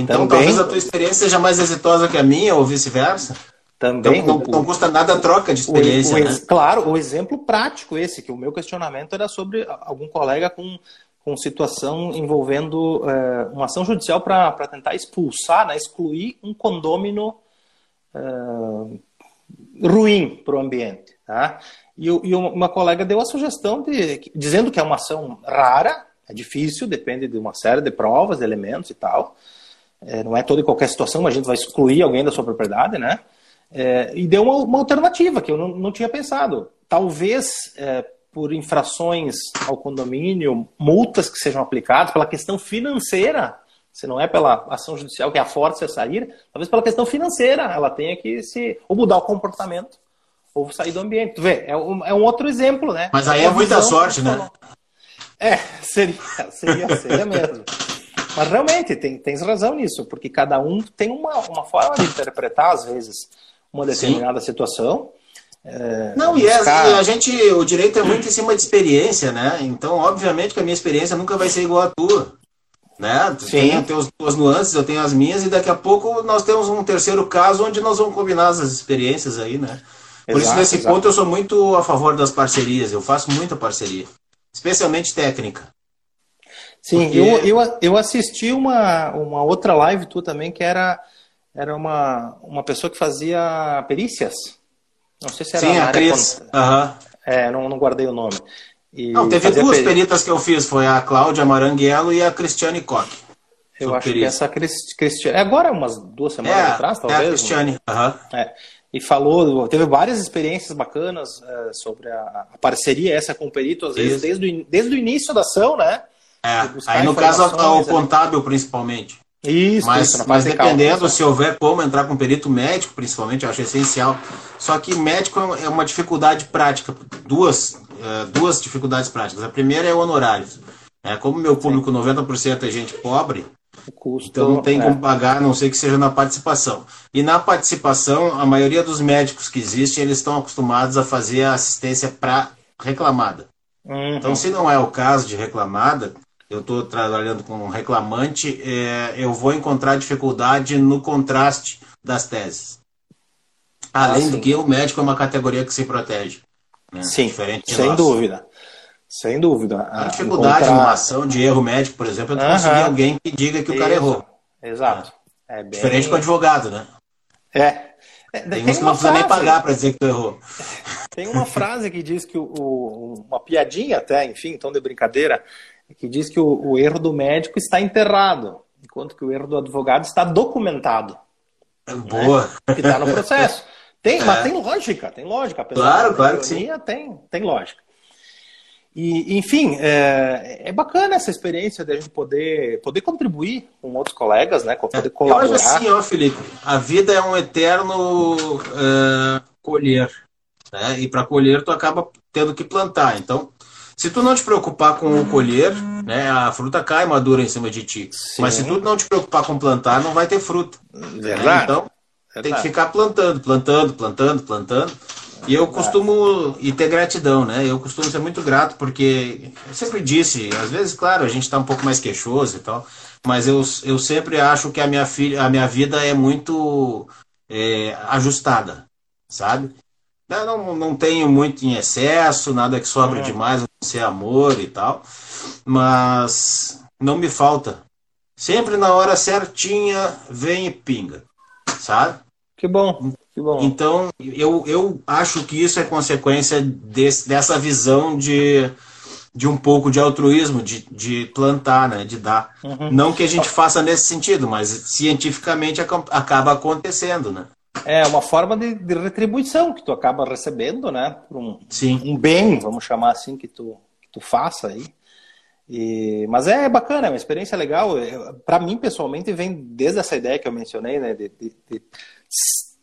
Então Também... talvez a tua experiência seja mais exitosa que a minha, ou vice-versa. Também. Então, não, não, custa nada a troca de experiência. O, o, né? Claro, o exemplo prático esse, que o meu questionamento era sobre algum colega com, com situação envolvendo é, uma ação judicial para tentar expulsar, né, excluir um condômino é, ruim para o ambiente. Tá? E, e, uma colega deu a sugestão de dizendo que é uma ação rara, é difícil, depende de uma série de provas, de elementos e tal. É, não é toda e qualquer situação, mas a gente vai excluir alguém da sua propriedade, né? É, e deu uma, uma, alternativa que eu não, não tinha pensado. Talvez é, por infrações ao condomínio, multas que sejam aplicadas pela questão financeira, se não é pela ação judicial que é a força a sair, talvez pela questão financeira, ela tenha que se ou mudar o comportamento ou sair do ambiente. Tu vê, é um, é um outro exemplo, né? Mas aí é muita sorte, né? É, seria, seria, seria mesmo. Mas realmente, tem, tens razão nisso, porque cada um tem uma, uma forma de interpretar, às vezes, uma determinada Sim. situação. É, não, buscar... e, é, a gente, o direito é muito em cima de experiência, né? Então, obviamente que a minha experiência nunca vai ser igual à tua. Né? Tu tem as tuas nuances, eu tenho as minhas, e daqui a pouco nós temos um terceiro caso onde nós vamos combinar as experiências aí, né? Por exato, isso, nesse exato. ponto, eu sou muito a favor das parcerias, eu faço muita parceria, especialmente técnica. Sim, Porque... eu, eu, eu assisti uma, uma outra live tua também, que era, era uma, uma pessoa que fazia perícias. Não sei se era Sim, a Cris. Uhum. É, não, não guardei o nome. E não, teve duas peri... peritas que eu fiz, foi a Cláudia Maranguelo e a Cristiane Koch. Eu acho que essa Cristiane. É agora, umas duas semanas é, atrás, talvez. É a Cristiane. Uhum. É. E falou, teve várias experiências bacanas é, sobre a, a, parceria essa com o perito, às vezes, desde o, desde o início da ação, né? É, aí no caso o contábil principalmente. Isso, mas, isso, mas dependendo calma, se houver como entrar com perito médico, principalmente, eu acho essencial. Só que médico é uma dificuldade prática, duas, é, duas dificuldades práticas. A primeira é o honorário. É, como meu público Sim. 90% é gente pobre, O custo, então não tem é. como pagar, a não ser que seja na participação. E na participação, a maioria dos médicos que existem, eles estão acostumados a fazer a assistência para reclamada. Uhum. Então, se não é o caso de reclamada, eu estou trabalhando com um reclamante, é, eu vou encontrar dificuldade no contraste das teses. Além ah, do que o médico é uma categoria que se protege. Né? Sim, Diferente sem dúvida. Sem dúvida. A, a dificuldade encontrar... numa ação de erro médico, por exemplo, é tu conseguir alguém que diga que o cara errou. Exato. É bem... Diferente com o advogado, né? É. é tem, tem uns que não precisa nem pagar para dizer que tu errou. Tem uma frase que diz que o, o, uma piadinha até, enfim, tom de brincadeira, que diz que o, o erro do médico está enterrado, enquanto que o erro do advogado está documentado. Boa. Né? Que está no processo. Tem, [LAUGHS] é. mas tem lógica, tem lógica. Claro, claro que sim. Tem, tem lógica. E, enfim, é, é, bacana essa experiência de a gente poder, poder contribuir com outros colegas, né? Poder colaborar. Eu acho assim, ó, Felipe, a vida é um eterno uh, colher. Né? E para colher, tu acaba tendo que plantar. Então, se tu não te preocupar com o colher, né, a fruta cai madura em cima de ti. Sim. Mas se tu não te preocupar com plantar, não vai ter fruta. Verdade. Né? Então, Verdade. tem que ficar plantando, plantando, plantando, plantando. E eu costumo e ter gratidão, né? Eu costumo ser muito grato porque eu sempre disse, às vezes, claro, a gente está um pouco mais queixoso e tal, mas eu, eu sempre acho que a minha filha, a minha vida é muito é, ajustada, sabe? Eu não, não tenho muito em excesso, nada que sobre uhum. demais, não ser amor e tal, mas não me falta. Sempre na hora certinha vem e pinga, sabe? Que bom. Que bom. Então, eu, eu acho que isso é consequência desse, dessa visão de, de um pouco de altruísmo, de, de plantar, né, de dar. Uhum. Não que a gente faça nesse sentido, mas cientificamente acaba acontecendo, né? É uma forma de, de retribuição que tu acaba recebendo, né? Um, Sim. um bem, vamos chamar assim, que tu, que tu faça aí. E, mas é bacana, é uma experiência legal. Para mim, pessoalmente, vem desde essa ideia que eu mencionei, né? De, de, de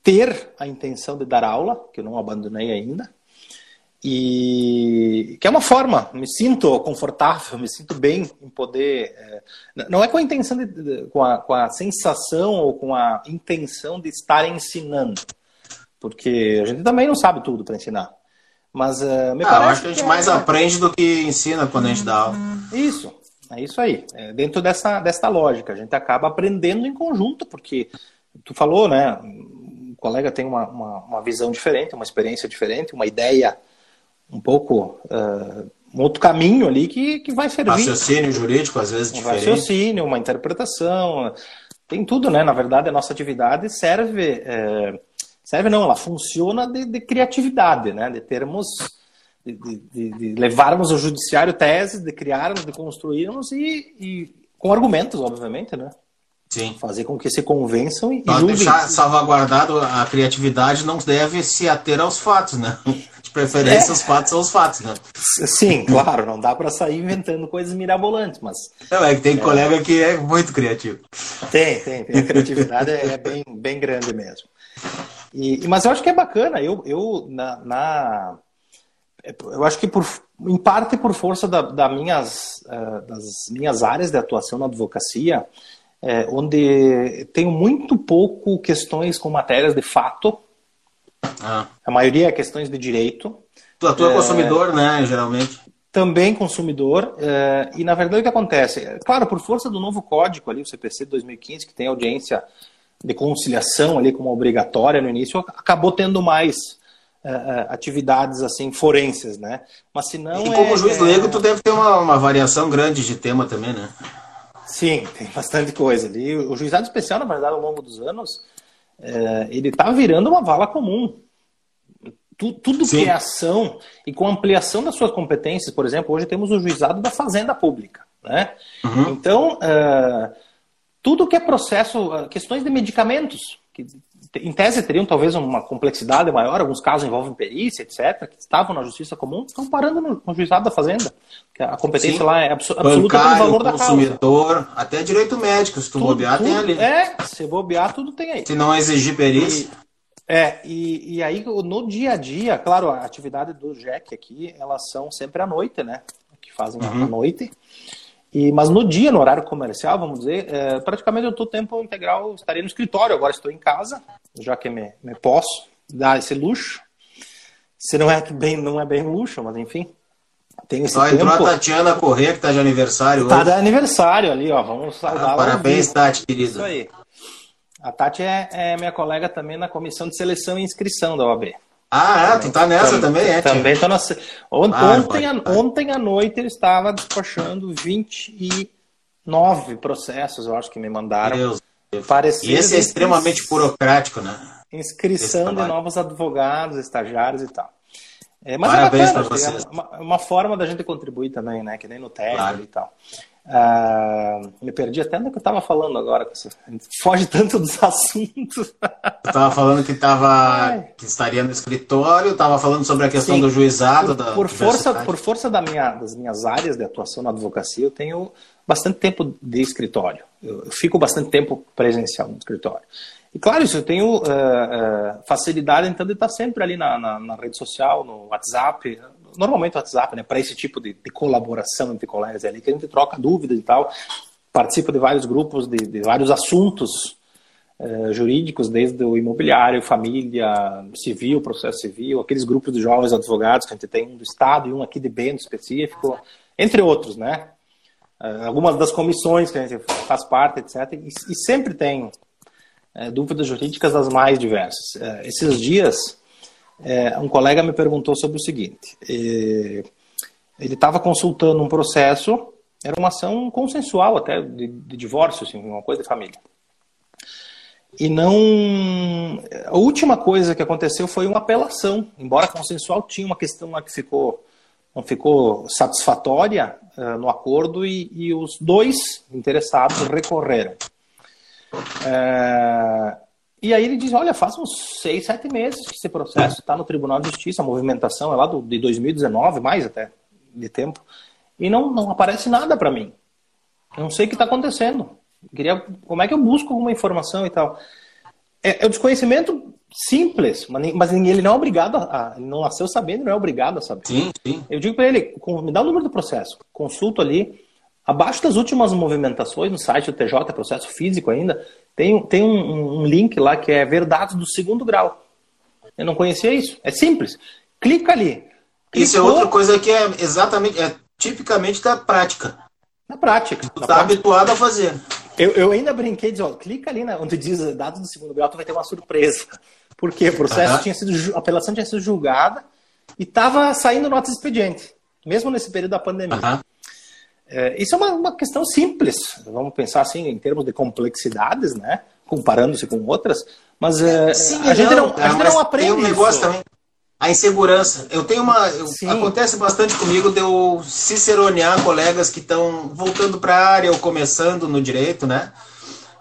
ter a intenção de dar aula, que eu não abandonei ainda, e que é uma forma, me sinto confortável, me sinto bem em poder. É, não é com a intenção, de, com, a, com a sensação ou com a intenção de estar ensinando, porque a gente também não sabe tudo para ensinar. Mas uh, me ah, parece. Eu acho que a gente que mais é... aprende do que ensina quando a gente dá aula. Isso, é isso aí. É dentro dessa, dessa lógica, a gente acaba aprendendo em conjunto, porque tu falou, né? colega tem uma, uma, uma, visão diferente, uma experiência diferente, uma ideia um pouco. Uh, um outro caminho ali que, que vai servir. Raciocínio jurídico, às vezes, um diferente. Raciocínio, uma interpretação. Tem tudo, né? Na verdade, a nossa atividade serve. É, serve não, ela funciona de, de criatividade, né? De termos. De, de, de, levarmos ao judiciário teses, de criarmos, de construirmos e, e com argumentos, obviamente, né? Sim. Fazer com que se convençam e Para deixar salvaguardado a criatividade não deve se ater aos fatos, né? De preferência, é. os fatos são os fatos, né? Sim, claro, não dá para sair inventando coisas mirabolantes, mas. Não, é que tem é... colega que é muito criativo. Tem, tem, tem. A criatividade é, é bem, bem grande mesmo. E, mas eu acho que é bacana. Eu, eu na, na eu acho que por, em parte por força da, da minhas, uh, das minhas áreas de atuação na advocacia, é, onde tenho muito pouco questões com matérias de fato. Ah. A maioria é questões de direito. Tu atua é, consumidor, né, geralmente? Também consumidor. É, e, na verdade, o que acontece? Claro, por força do novo código ali, o CPC de 2015, que tem audiência de conciliação ali como obrigatória no início, acabou tendo mais é, é, atividades assim forenses, né? Mas se não e como é, juiz leigo, tu deve ter uma, uma variação grande de tema também, né? Sim, tem bastante coisa ali. O juizado especial, na verdade, ao longo dos anos, é, ele está virando uma vala comum. Tu, tudo Sim. que é ação e com ampliação das suas competências, por exemplo, hoje temos o juizado da fazenda pública. Né? Uhum. Então, é, tudo que é processo, é, questões de medicamentos, que em tese teriam talvez uma complexidade maior, alguns casos envolvem perícia, etc., que estavam na justiça comum, estão parando no, no juizado da fazenda. A competência Sim. lá é abso absoluta pelo valor da consumidor, até direito médico, se tu tudo, bobear, tudo, tem ali. É, se bobear, tudo tem aí. Se não exigir perícia. E, é, e, e aí no dia a dia, claro, a atividade do JEC aqui, elas são sempre à noite, né? Que fazem uhum. à noite. E, mas no dia, no horário comercial, vamos dizer, é, praticamente eu estou tempo integral, estaria no escritório, agora estou em casa, já que me, me posso dar esse luxo. Se não é bem, não é bem luxo, mas enfim. Tem esse Só tempo. entrou a Tatiana Corrêa, que está de aniversário tá hoje. Está de aniversário ali, ó. Vamos saudar ah, Parabéns, Tati, querida. Isso aí. A Tati é, é, minha colega também na comissão de seleção e inscrição da OAB. Ah, é? Tu tá nessa também, também é? Também tô na... Ontem, ah, ontem, a, ontem à noite ele estava despachando 29 processos, eu acho que me mandaram. Deus. E esse é extremamente burocrático, né? Inscrição de novos advogados, estagiários e tal. É, mas Parabéns é bacana, é uma, uma, forma da gente contribuir também, né? Que nem no técnico claro. e tal. Uh, me perdi até no que eu estava falando agora. Foge tanto dos [LAUGHS] assuntos. Eu estava falando que, tava, que estaria no escritório, estava falando sobre a questão Sim, do juizado. Por, da por força, por força da minha, das minhas áreas de atuação na advocacia, eu tenho bastante tempo de escritório. Eu, fico bastante tempo presencial no escritório. E claro, isso eu tenho uh, uh, facilidade então de estar sempre ali na, na, na rede social, no WhatsApp, normalmente o WhatsApp, né, para esse tipo de, de, colaboração entre colegas ali, que a gente troca dúvidas e tal, participa de vários grupos, de, de vários assuntos uh, jurídicos, desde o imobiliário, família, civil, processo civil, aqueles grupos de jovens advogados que a gente tem, um do Estado e um aqui de Bento específico, entre outros, né? Uh, algumas das comissões que a gente faz parte, etc. E, e sempre tem uh, dúvidas jurídicas das mais diversas. esses dias é, um colega me perguntou sobre o seguinte: é, ele estava consultando um processo, era uma ação consensual até de, de divórcio, assim, uma coisa de família. E não. A última coisa que aconteceu foi uma apelação. Embora consensual, tinha uma questão lá que ficou, não ficou satisfatória uh, no acordo e, e, os dois interessados recorreram. Uh, e aí ele diz, olha, faz uns seis, sete meses que esse processo está no Tribunal de Justiça, a movimentação é lá do, de 2019, mais até de tempo, e não, não aparece nada para mim. Eu não sei o que está acontecendo. queria, como é que eu busco alguma informação e tal? É, é o desconhecimento simples, mas, mas ele não é obrigado a, ele não nasceu sabendo, não é obrigado a saber. Sim, sim. Eu digo para ele, me dá o número do processo, consulto ali, abaixo das últimas movimentações no site do TJ, processo físico ainda, tem, tem um, um, link lá que é verdades do segundo grau. Eu não conhecia isso. É simples. Clica ali. Clicou, isso é outra coisa que é exatamente, é tipicamente da prática. Na prática. Tu está habituado a fazer. Eu, eu ainda brinquei de, ó, clica ali né, onde diz dados do segundo grau, tu vai ter uma surpresa. [LAUGHS] Porque o processo tinha sido, a apelação tinha sido julgada e estava saindo nota de expediente, mesmo nesse período da pandemia. É, isso é uma, uma, questão simples, vamos pensar assim em termos de complexidades, né? Comparando-se com outras, mas é, Sim, a, gente não, a gente não aprende. Tem um negócio isso. também. A insegurança. Eu tenho uma. Eu, acontece bastante comigo de eu ciceronear colegas que estão voltando para a área ou começando no direito, né?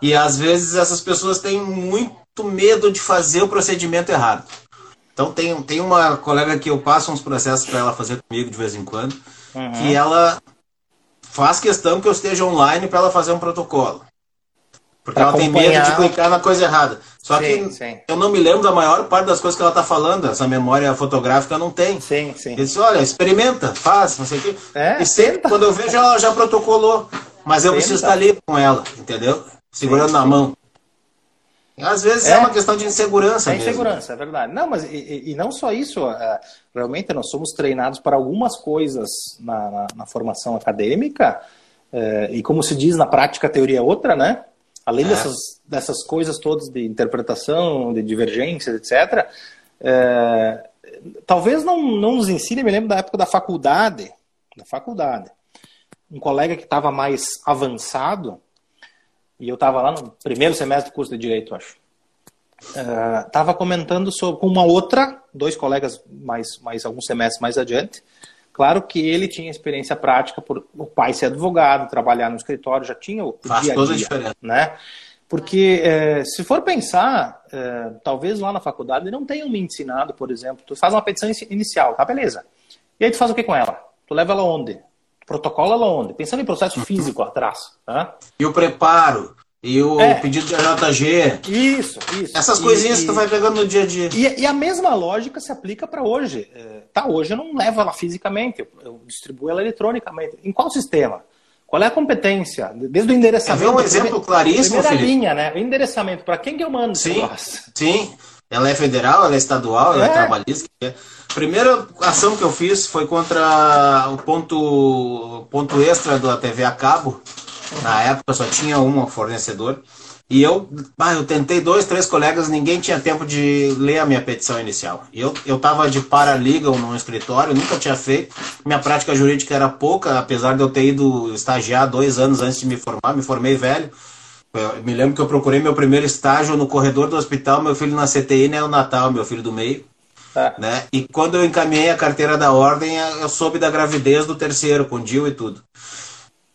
E às vezes essas pessoas têm muito medo de fazer o procedimento errado. Então tem, tem uma colega que eu passo uns processos para ela fazer comigo de vez em quando, uhum. que ela faz questão que eu esteja online para ela fazer um protocolo. Porque pra ela tem medo de clicar na coisa errada. Só sim, que sim. eu não me lembro da maior parte das coisas que ela está falando. Essa memória fotográfica não tem. Sim, sim. Ele disse, olha, experimenta, faz, não sei o quê. É, e sempre, tenta. quando eu vejo, ela já protocolou. Mas eu tenta. preciso estar ali com ela, entendeu? Segurando sim, na mão. Às vezes é, é uma questão de insegurança. É insegurança, é verdade. Não, mas e, e não só isso. Uh, realmente nós somos treinados para algumas coisas na, na, na formação acadêmica, uh, e como se diz na prática, a teoria é outra, né? Além é. dessas, dessas coisas todas de interpretação, de divergências, etc., é, talvez não, não nos ensine, me lembro da época da faculdade, da faculdade. Um colega que estava mais avançado, e eu estava lá no primeiro semestre do curso de Direito, acho. Estava uh, comentando sobre, com uma outra, dois colegas mais, mais alguns semestres mais adiante. Claro que ele tinha experiência prática por o pai ser advogado, trabalhar no escritório, já tinha o Faz dia a dia, toda a diferença. né? Porque eh, se for pensar, eh, talvez lá na faculdade não tenham me ensinado, por exemplo, tu faz uma petição inicial, tá beleza? E aí tu faz o que com ela? Tu leva ela onde? Protocola ela onde? Pensando em processo uhum. físico atrás. Tá? E o preparo, e o é. pedido de AJG. Isso, isso. Essas coisinhas e, que tu vai pegando no dia a dia. E, e a mesma lógica se aplica para hoje. É, tá, hoje eu não levo ela fisicamente, eu, eu, distribuo ela eletronicamente. Em qual sistema? Qual é a competência? Desde o endereçamento. É um exemplo claríssimo, primeira Felipe. linha, né? O endereçamento. Para quem que eu mando Sim, sim. Ela é federal, ela é estadual, ela é, É. trabalhista. Primeira ação que eu fiz foi contra o ponto, ponto extra da TV a cabo. Na época só tinha um fornecedor. E eu, ah, eu tentei dois, três colegas, ninguém tinha tempo de ler a minha petição inicial. Eu, eu tava de paralegal num escritório, nunca tinha feito. Minha prática jurídica era pouca, apesar de eu ter ido estagiar dois anos antes de me formar, me formei velho. Eu me lembro que eu procurei meu primeiro estágio no corredor do hospital, meu filho na CTI neonatal, meu filho do meio. Tá. Né? E quando eu encaminhei a carteira da ordem, eu soube da gravidez do terceiro, com Dil e tudo.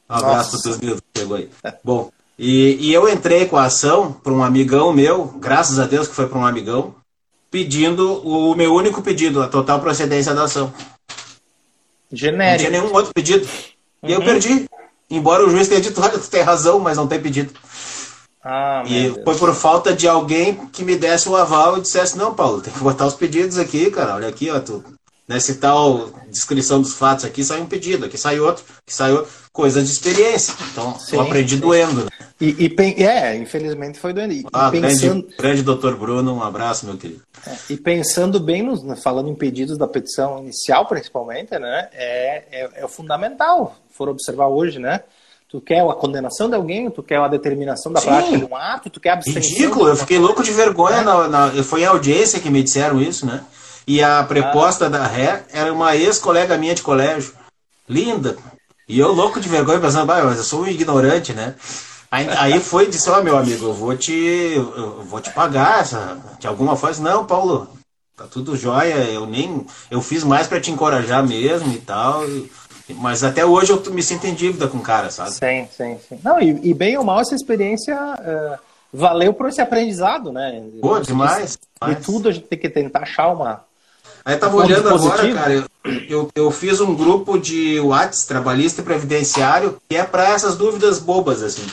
Um abraço para os meus que chegou aí. [LAUGHS] Bom, e, e eu entrei com a ação para um amigão meu, graças a Deus que foi para um amigão, pedindo o meu único pedido, a total procedência da ação. Não tinha Genérico. nenhum outro pedido. E eu perdi. Embora o juiz tenha dito, [LAUGHS] olha, tu tem razão, mas não tem pedido. Ah, E foi por falta de alguém que me desse o aval e dissesse, não, Paulo, tem que botar os pedidos aqui, cara. Olha aqui, ó, tu, nesse tal descrição dos fatos aqui sai um pedido, aqui sai outro, sai outro. Coisa de experiência. Então, Sim, eu aprendi sim. doendo. Né? E, e é, infelizmente foi doendo. E, Ah, pensando, grande, grande doutor Bruno, um abraço, meu querido. e pensando bem, nos, falando em pedidos da petição inicial, principalmente, né? É, é, é fundamental. For observar hoje, né? Tu quer a condenação de alguém, tu quer a determinação da Sim. prática de um ato, tu quer a abstenção. Ridículo, eu fiquei louco de vergonha. Na, na- foi em audiência que me disseram isso, né? E a preposta da ré era uma ex-colega minha de colégio. Linda. E eu louco de vergonha, pensando, "Bah, mas eu sou um ignorante, né? Aí, aí foi e disse, ó, meu amigo, eu vou te. Eu vou te pagar essa, de alguma forma. Não, Paulo, tá tudo jóia, eu nem. Eu fiz mais pra te encorajar mesmo e tal. e- mas até hoje eu me sinto em dívida com o cara, sabe? Sim, sim, sim. Não, e, e bem ou mal essa experiência eh, valeu por esse aprendizado, né? Pô, demais. De demais. tudo a gente tem que tentar achar uma. Aí eu tava Ponto olhando agora, cara, eu, eu, eu fiz um grupo de Whats, trabalhista e previdenciário, que é para essas dúvidas bobas, assim.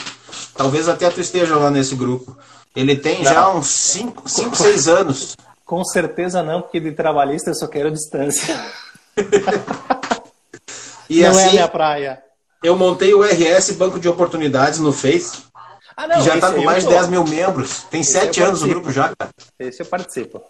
Talvez até tu esteja lá nesse grupo. Ele tem Não. já uns 5, 6 anos. Com certeza não, porque de trabalhista eu só quero distância. [LAUGHS] E não é a assim, minha praia. eu montei o RS Banco de Oportunidades no Face, Ah, que já tá esse com mais de eu tô. 10 mil membros. Tem Esse 7 eu anos o grupo já, cara. Esse eu participo.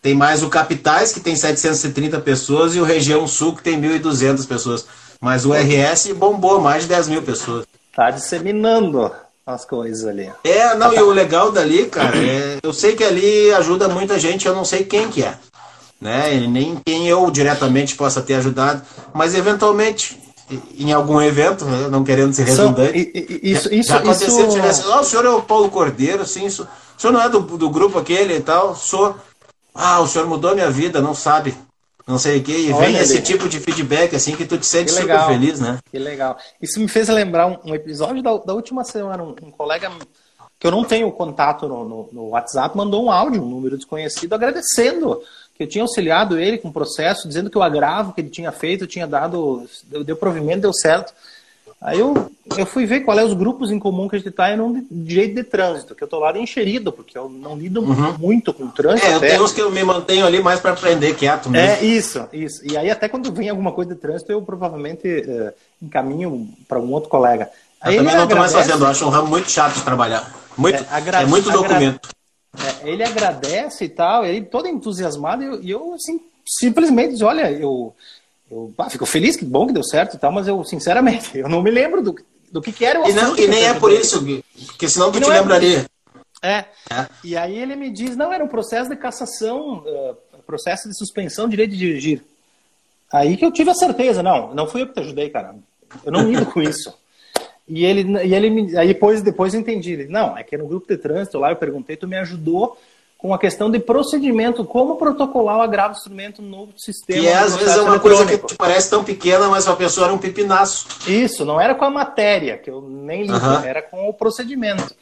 Tem mais o Capitais, que tem 730 pessoas, e o Região Sul, que tem 1.200 pessoas. Mas o RS bombou mais de 10 mil pessoas. Tá disseminando as coisas ali. É, não, e o legal dali, cara, é, eu sei que ali ajuda muita gente, eu não sei quem que é, né, e nem quem eu diretamente possa ter ajudado, mas eventualmente, em algum evento, né, não querendo ser redundante, i- i- isso, isso, já aconteceu, isso... tivesse, "Ah, o senhor é o Paulo Cordeiro, sim, isso, o senhor não é do, do grupo aquele e tal, sou, ah, o senhor mudou minha vida, não sabe, não sei o que, e vem Olha esse ali. tipo de feedback, assim, que tu te sente super feliz, né? Que legal. Isso me fez lembrar um, um episódio da, da última semana. Um, um colega que eu não tenho contato no, no- no WhatsApp mandou um áudio, um número desconhecido, agradecendo que eu tinha auxiliado ele com o processo, dizendo que o agravo que ele tinha feito tinha dado, deu, deu provimento, deu certo. Aí eu, eu fui ver qual é os grupos em comum que a gente está em um direito de trânsito, que eu tô lá de enxerido, porque eu não lido muito com trânsito. É, tenho uns que eu me mantenho ali mais para aprender quieto mesmo. É, isso, isso. E aí, até quando vem alguma coisa de trânsito, eu provavelmente eh, encaminho para um outro colega. Aí Eu também não estou mais fazendo, eu acho um ramo muito chato de trabalhar. Muito, É, é, muito documento. É, ele agradece e tal, ele todo entusiasmado, e eu, e eu, assim, simplesmente diz, olha, eu, eu ah, fico feliz, que bom que deu certo e tal, mas eu, sinceramente, [LAUGHS] eu não me lembro do, do que, que era o E, não, e que nem é por isso, Gui, porque senão tu te é- lembraria. É. É. E aí ele me diz, não, era um processo de cassação, eh, processo de suspensão de direito de dirigir. Aí que eu tive a certeza, não, não fui eu que te ajudei, cara. Eu não lido com isso. E ele, e ele me, aí depois, depois eu entendi. Ele, não, é que no grupo de trânsito lá eu perguntei, tu me ajudou com a questão de procedimento, como protocolar o agravo de instrumento no sistema. Que é, do às vezes é uma coisa que te parece tão pequena, mas pra pessoa era um pipinaço. Isso, não era com a matéria, que eu nem li, Aham. era com o procedimento.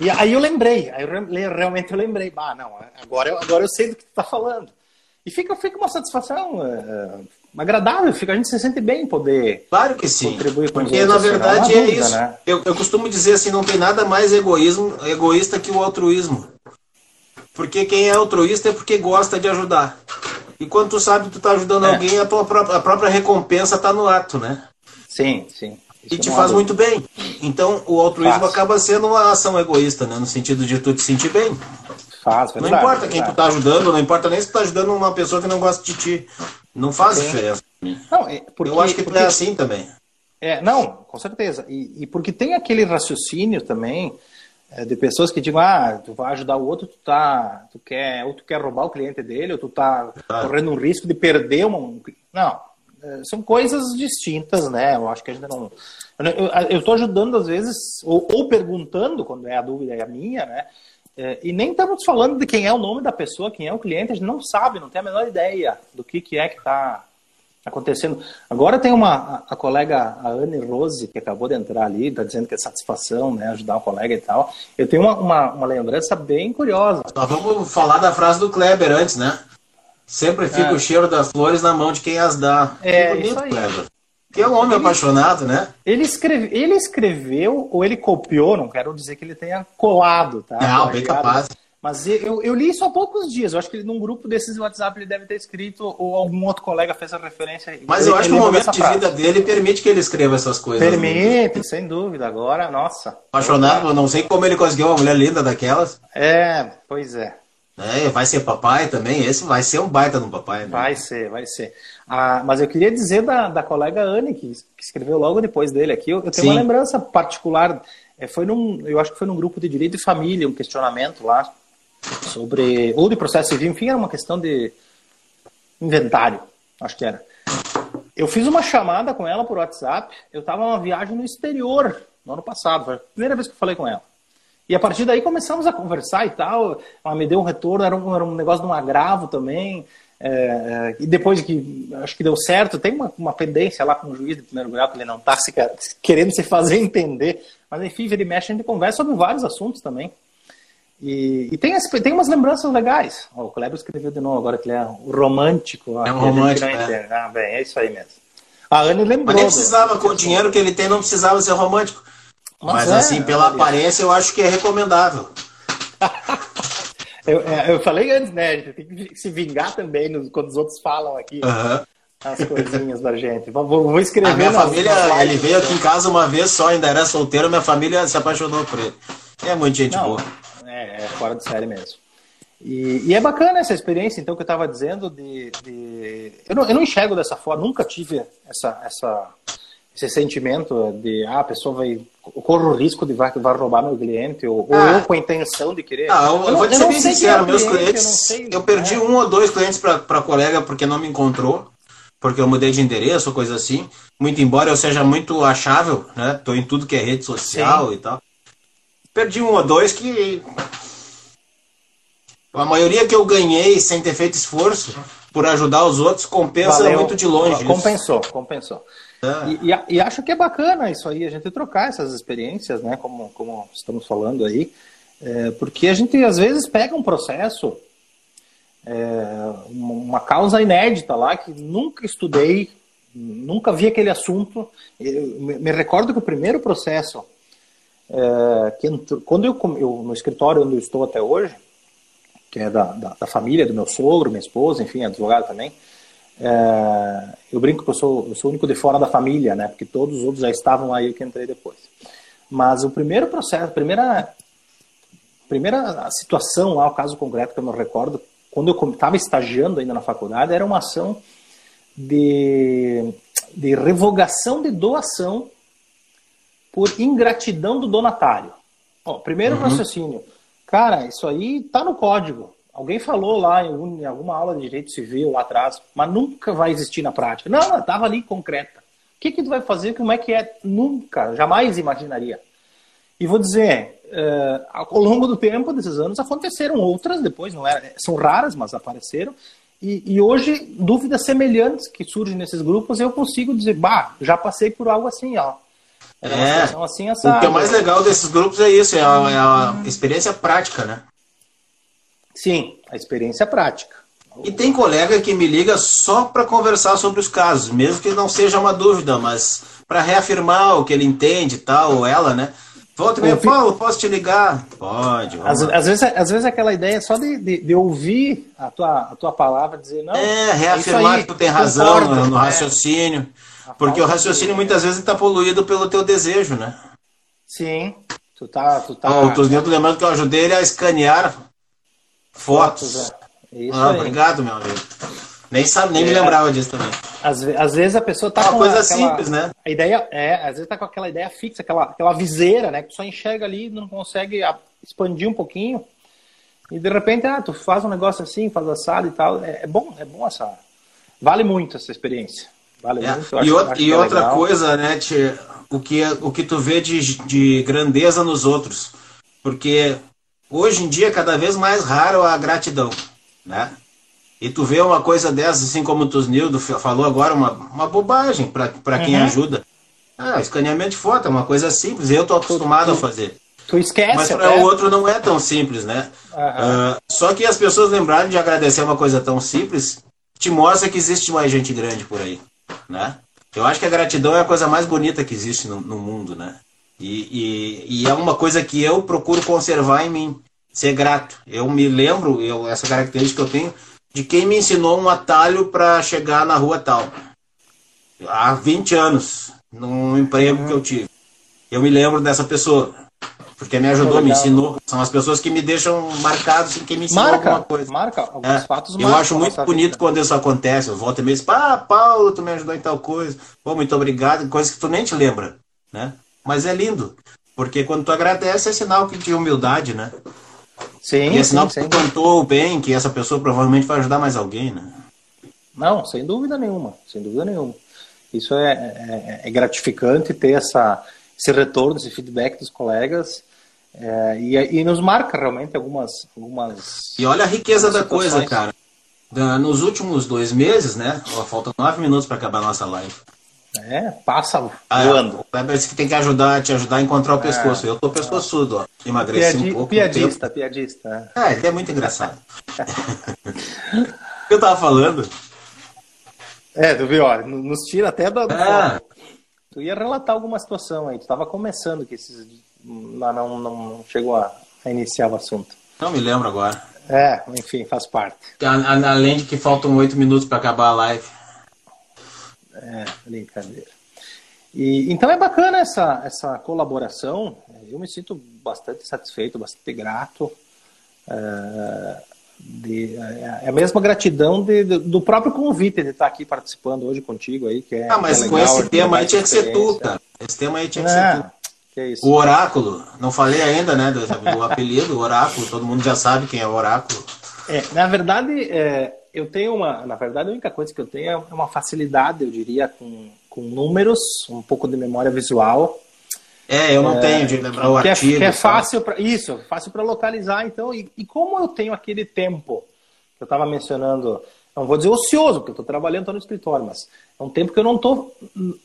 E aí eu lembrei, aí eu re- realmente eu lembrei, bah, não, agora eu, agora eu sei do que tu tá falando. E fica, fica uma satisfação é, agradável, fica, a gente se sente bem em poder. Claro que sim. Contribui com Porque, na verdade, é dúvida, isso. né? Eu, eu costumo dizer assim, não tem nada mais egoísmo, egoísta que o altruísmo. Porque quem é altruísta é porque gosta de ajudar. E quando tu sabe que tu tá ajudando É. alguém, a tua própria, a própria recompensa tá no ato, né? Sim, sim. Isso e te faz muito bem. Então, o altruísmo faz. acaba sendo uma ação egoísta, né? No sentido de tu te sentir bem. Faz, verdade, Não importa quem tu tá ajudando, não importa nem se tu tá ajudando uma pessoa que não gosta de ti. Não faz Sim. diferença. Não, é porque, Eu acho que tu é assim também. É, não, com certeza. E, e porque tem aquele raciocínio também é, de pessoas que digam, ah, tu vai ajudar o outro, tu tá, tu quer, ou tu quer roubar o cliente dele, ou tu tá ah. correndo um risco de perder um, não, é, são coisas distintas, né? Eu acho que a gente não, eu estou ajudando às vezes ou, ou, perguntando quando é a dúvida é a minha, né? É, e nem estamos falando de quem é o nome da pessoa, quem é o cliente, a gente não sabe, não tem a menor ideia do que, que é que está acontecendo. Agora tem uma a, a, colega, a Anne Rose, que acabou de entrar ali, está dizendo que é satisfação, né, ajudar o colega e tal. Eu tenho uma, uma, uma lembrança bem curiosa. Nós vamos falar da frase do Kleber antes, né? Sempre fica é. o cheiro das flores na mão de quem as dá. É, bonito, isso aí. Kleber. Que é um homem ele, apaixonado, né? Ele, escreve, ele escreveu ou ele copiou, não quero dizer que ele tenha colado, tá? Não, bem capaz. Mas eu, eu li isso há poucos dias. Eu acho que ele, num grupo desses WhatsApp ele deve ter escrito, ou algum outro colega fez a referência. Mas eu acho que o momento de vida dele permite que ele escreva essas coisas. Permite, né? sem dúvida. Agora, nossa. Apaixonado, não sei como ele conseguiu uma mulher linda daquelas. É, pois é. É, vai ser papai também. Esse vai ser um baita no papai. Né? Vai ser, vai ser. Ah, mas eu queria dizer da, da colega Anne, que, que escreveu logo depois dele aqui. Eu, eu tenho Sim. uma lembrança particular. É, foi num, eu acho que foi num grupo de direito de família, um questionamento lá sobre ou de processo civil, enfim, era uma questão de inventário, acho que era. Eu fiz uma chamada com ela por WhatsApp. Eu estava numa viagem no exterior no ano passado, foi a primeira vez que eu falei com ela. E a partir daí começamos a conversar e tal. Ela me deu um retorno, era um, era um negócio de um agravo também. É, é e depois que acho que deu certo, tem uma, uma pendência lá com o juiz de primeiro grau que ele não está se, querendo se fazer [LAUGHS] entender. Mas enfim, ele mexe, a gente conversa sobre vários assuntos também. E, e tem, tem umas lembranças legais. Oh, o Kleber escreveu de novo agora que ele é romântico. É um romântico. É. Ah, bem, é isso aí mesmo. A Anne lembrou. Mas nem precisava, do... com o dinheiro que ele tem, não precisava ser romântico. Mas, Mas é, assim, pela aparência, eu acho que é recomendável. [LAUGHS] eu, é, eu falei antes, né? A gente tem que se vingar também nos, quando os outros falam aqui. Uhum. As coisinhas da gente. Vou, vou escrever. A minha família, ele veio aqui em casa uma vez só, ainda era solteiro, minha família se apaixonou por ele. É muito gente não, boa. É, é fora de série mesmo. E, e, é bacana essa experiência, então, que eu estava dizendo de. de... Eu, não, eu não enxergo dessa forma, nunca tive essa, essa, esse sentimento de ah, a pessoa vai. corro o risco de vai, vai roubar meu cliente, ou, ah. ou eu com a intenção de querer. Ah, eu, eu vou te ser bem sincero, meus clientes. Eu, sei, eu perdi né? um ou dois clientes para colega porque não me encontrou, porque eu mudei de endereço ou coisa assim. Muito embora eu seja muito achável, né? Tô em tudo que é rede social Sim. e tal. Perdi um ou dois que. A maioria que eu ganhei sem ter feito esforço por ajudar os outros compensa Valeu. muito de longe. Compensou, isso. compensou. E, e, e, acho que é bacana isso aí, a gente trocar essas experiências, né? Como, como estamos falando aí. É, porque a gente às vezes pega um processo, é, uma causa inédita lá, que nunca estudei, nunca vi aquele assunto. Eu, me recordo que o primeiro processo é, que entrou, quando eu, eu, no escritório onde eu estou até hoje, que é da, da, da família do meu sogro, minha esposa, enfim, advogado também, é, eu brinco que eu sou, eu sou o único de fora da família, né? Porque todos os outros já estavam aí que entrei depois. Mas o primeiro processo, a primeira, primeira situação lá, o caso concreto que eu me recordo, quando eu estava estagiando ainda na faculdade, era uma ação de, de revogação de doação por ingratidão do donatário. Ó, primeiro uhum. raciocínio. Cara, isso aí tá no código. Alguém falou lá em, algum, em, alguma aula de direito civil lá atrás, mas nunca vai existir na prática. Não, estava ali concreta. O que, que tu vai fazer? Como é que é? Nunca, jamais imaginaria. E vou dizer, uh, ao longo do tempo, desses anos, aconteceram outras depois, não era, são raras, mas apareceram. E, e, hoje, dúvidas semelhantes que surgem nesses grupos, eu consigo dizer, bah, já passei por algo assim, ó. Era é, assim, assada. O que é mais legal desses grupos é isso, é a, é a experiência prática, né? Sim, a experiência prática. E tem colega que me liga só para conversar sobre os casos, mesmo que não seja uma dúvida, mas para reafirmar o que ele entende, tal, ou ela, né? Volta e Paulo, posso te ligar? Pode. Às, às, vezes, às vezes aquela ideia só de, de, de, ouvir a tua, a tua palavra, dizer, não. É, reafirmar é que tu tem razão concordo, no, no é. raciocínio. Porque o raciocínio muitas vezes está poluído pelo teu desejo, né? Sim. Tu tá. Tu tá... Oh, o Tusnildo lembrando que eu ajudei ele a escanear fotos. fotos é. Isso ah, obrigado, meu amigo. Nem sabe, nem é. me lembrava disso também. Às, às vezes a pessoa tá é uma com coisa aquela, simples, né? A ideia é, às vezes tá com aquela ideia fixa, aquela, aquela viseira, né? Que só enxerga ali, não consegue expandir um pouquinho. E de repente, ah, tu faz um negócio assim, faz assado e tal. É, é bom, é bom essa. Vale muito essa experiência. Vale é. muito. e, acho, outra, acho e é outra coisa, né, tia, o que, o que tu vê de, de grandeza nos outros. Porque hoje em dia é cada vez mais raro a gratidão, né? E tu vê uma coisa dessa, assim como o Tusnildo falou agora, uma, uma bobagem para quem uhum. ajuda. Ah, escaneamento de foto é uma coisa simples, eu tô acostumado tu, a fazer. Tu esquece. Mas para o outro não é tão simples, né? Uhum. Uh, só que as pessoas lembrarem de agradecer uma coisa tão simples te mostra que existe mais gente grande por aí, né? Eu acho que a gratidão é a coisa mais bonita que existe no, no mundo, né? E, e, e, é uma coisa que eu procuro conservar em mim, ser grato. Eu me lembro, eu, essa característica que eu tenho, de quem me ensinou um atalho para chegar na rua tal. Há 20 anos, num emprego que eu tive. Eu me lembro dessa pessoa. Porque me ajudou, me ensinou. São as pessoas que me deixam marcados em quem me ensinou marca, alguma coisa. Marca, alguns é. fatos Eu acho muito bonito vida. quando isso acontece. Eu volto e meio ah, Paulo, tu me ajudou em tal coisa. Pô, muito obrigado. Coisa que tu nem te lembra, né? Mas é lindo. Porque quando tu agradece é sinal de humildade, né? Sim, e é sinal sim, que tu contou bem que essa pessoa provavelmente vai ajudar mais alguém, né? Não, sem dúvida nenhuma, sem dúvida nenhuma. Isso é, é, é gratificante ter essa, esse retorno, esse feedback dos colegas é, e, e, nos marca realmente algumas, algumas. E olha a riqueza da coisa, cara. Nos últimos dois meses, né? Ó, faltam nove minutos para acabar a nossa live. É, passa ah, voando. Disse que tem que ajudar, te ajudar a encontrar o é. pescoço. Eu tô pescoçudo, ó. Emagreci Piadi um pouco. Piadista, piadista. É, ele é muito engraçado. o que eu tava falando? É, tu viu, ó, nos tira até da. É. Tu ia relatar alguma situação aí, tu tava começando que esses. Não, não, não chegou a, a iniciar o assunto. Não me lembro agora. É, enfim, faz parte. Além de que faltam oito minutos para acabar a live. É, brincadeira. E, então é bacana essa, essa colaboração. Eu me sinto bastante satisfeito, bastante grato. É, de, é, é a mesma gratidão de, de, do próprio convite de estar aqui participando hoje contigo aí. Que é, ah, mas é com esse tema aí tinha que ser tu, cara. Esse tema aí tinha que é, ser tu. Que o oráculo, não falei ainda, né, do, do apelido, o oráculo, todo mundo já sabe quem é o oráculo. É, na verdade, é, eu tenho uma, na verdade, a única coisa que eu tenho é uma facilidade, eu diria, com, com números, um pouco de memória visual. É, eu não é, tenho de lembrar o que artigo. É, que é fácil para isso, fácil para localizar. Então, e, e, como eu tenho aquele tempo que eu estava mencionando, não vou dizer ocioso, porque eu estou trabalhando, estou no escritório, mas é um tempo que eu não estou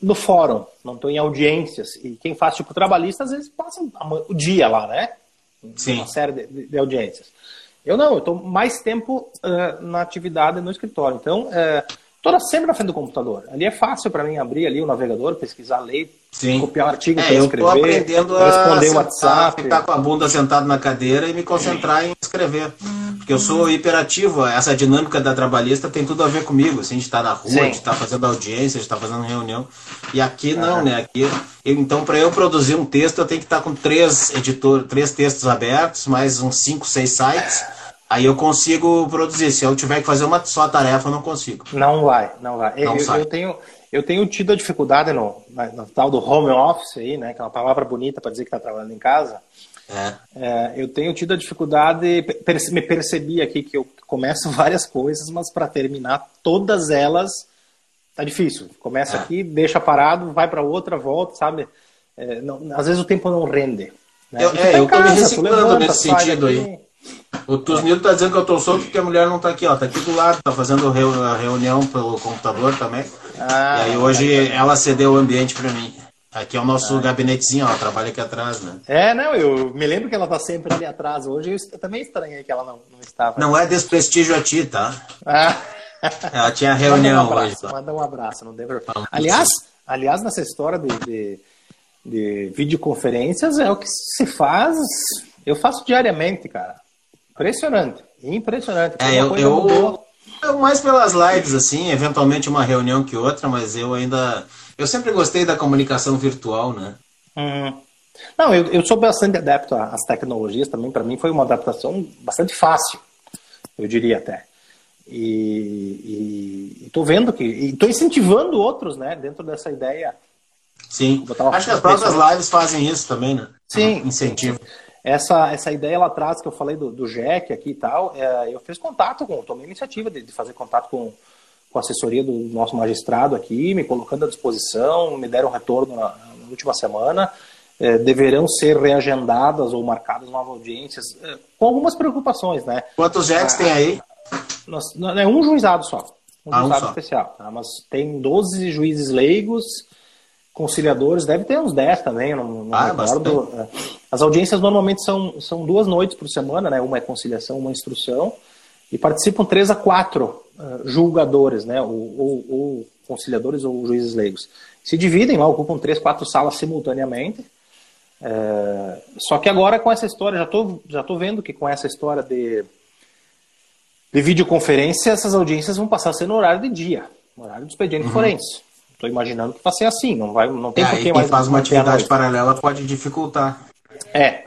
no fórum, não estou em audiências. E quem faz tipo trabalhista às vezes passa o dia lá, né? Sim. Uma série de, de audiências. Eu não, eu estou mais tempo uh, na atividade no escritório. Então, estou uh, sempre na frente do computador. Ali é fácil para mim abrir ali o navegador, pesquisar, ler, Sim. copiar o artigo, é, escrever, eu aprendendo responder o WhatsApp. Ficar com a bunda sentado na cadeira e me concentrar em escrever. Porque eu sou hiperativo, essa dinâmica da trabalhista tem tudo a ver comigo. Assim, de estar na rua, Sim. de estar fazendo audiência, de estar fazendo reunião. E aqui não, né? Aqui, eu, então, para eu produzir um texto, eu tenho que estar com três editor, três textos abertos, mais uns cinco, seis sites Aí eu consigo produzir. Se eu tiver que fazer uma só tarefa, eu não consigo. Não vai, não vai. Não eu, eu, tenho, eu tenho tido a dificuldade no, no, tal do home office aí, né? Que é uma palavra bonita para dizer que está trabalhando em casa. É. É, eu tenho tido a dificuldade, me percebi aqui que eu começo [LAUGHS] várias coisas, mas para terminar todas elas tá difícil. Começa é. aqui, deixa parado, vai para outra, volta, sabe? É, não, às vezes o tempo não rende. Né? Eu, é, eu tô me reciclando nesse sentido aí. O Tusnildo tá dizendo que eu tô solto porque a mulher não tá aqui, ó. Tá aqui do lado, tá fazendo a reunião pelo computador também. Ah, e aí hoje ela cedeu o ambiente para mim. Aqui é o nosso ah. gabinetezinho, ó, trabalha aqui atrás, né? É, não, eu me lembro que ela tá sempre ali atrás. Hoje eu também estranhei que ela não, não estava. Não é desprestígio a ti, tá? Ah. [LAUGHS] Ela tinha reunião [LAUGHS] manda um abraço, hoje. Manda um abraço, não deve... Aliás, aliás, nessa história de, de de videoconferências é o que se faz. Eu faço diariamente, cara. Impressionante. Impressionante. É, eu, eu, eu, mais pelas lives, assim, eventualmente uma reunião que outra, mas eu ainda. Eu sempre gostei da comunicação virtual, né? Uhum. Não, eu, eu sou bastante adepto às tecnologias também. Para mim foi uma adaptação bastante fácil, eu diria até. E estou vendo que. estou incentivando outros, né, dentro dessa ideia. Sim. Acho que as próprias lives fazem isso também, né? Sim. Incentivo. Essa, essa ideia lá atrás que eu falei do, do JEC aqui e tal, é, eu fiz contato com, tomei iniciativa de, de fazer contato com, com a assessoria do nosso magistrado aqui, me colocando à disposição, me deram retorno na, na última semana. É, deverão ser reagendadas ou marcadas novas audiências, é, com algumas preocupações, né? Quantos JECs ah, tem aí? Nós, é um juizado só. Um ah, juizado um especial. Tá? Mas tem 12 juízes leigos, conciliadores, deve ter uns 10 também, não, não ah, recordo. É. As audiências normalmente são, são duas noites por semana, né? Uma é conciliação, uma é instrução. E participam três a quatro uh, julgadores, né? Ou, ou, ou, conciliadores ou juízes leigos. Se dividem lá, ocupam três, quatro salas simultaneamente. É, só que agora com essa história, já estou já tô vendo que com essa história de de videoconferência, essas audiências vão passar a ser no horário de dia, no horário do expediente uhum. forense. Estou imaginando que vai ser assim, não vai, não tem é, por que mais. faz uma atividade paralela pode dificultar. É.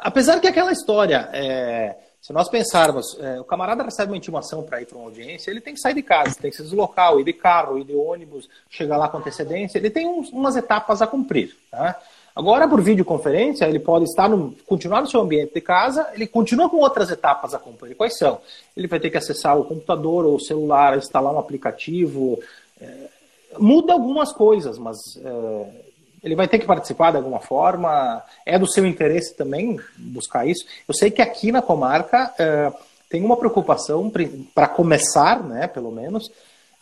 Apesar que aquela história, é, se nós pensarmos, é, o camarada recebe uma intimação para ir para uma audiência, ele tem que sair de casa, tem que se deslocar, ir de carro, ir de ônibus, chegar lá com antecedência, ele tem uns, umas etapas a cumprir. Tá? Agora, por videoconferência, ele pode estar no, continuar no seu ambiente de casa, ele continua com outras etapas a cumprir. Quais são? Ele vai ter que acessar o computador ou o celular, instalar um aplicativo. É, muda algumas coisas, mas é, ele vai ter que participar de alguma forma. É do seu interesse também buscar isso. Eu sei que aqui na comarca é, tem uma preocupação, para começar, né, pelo menos,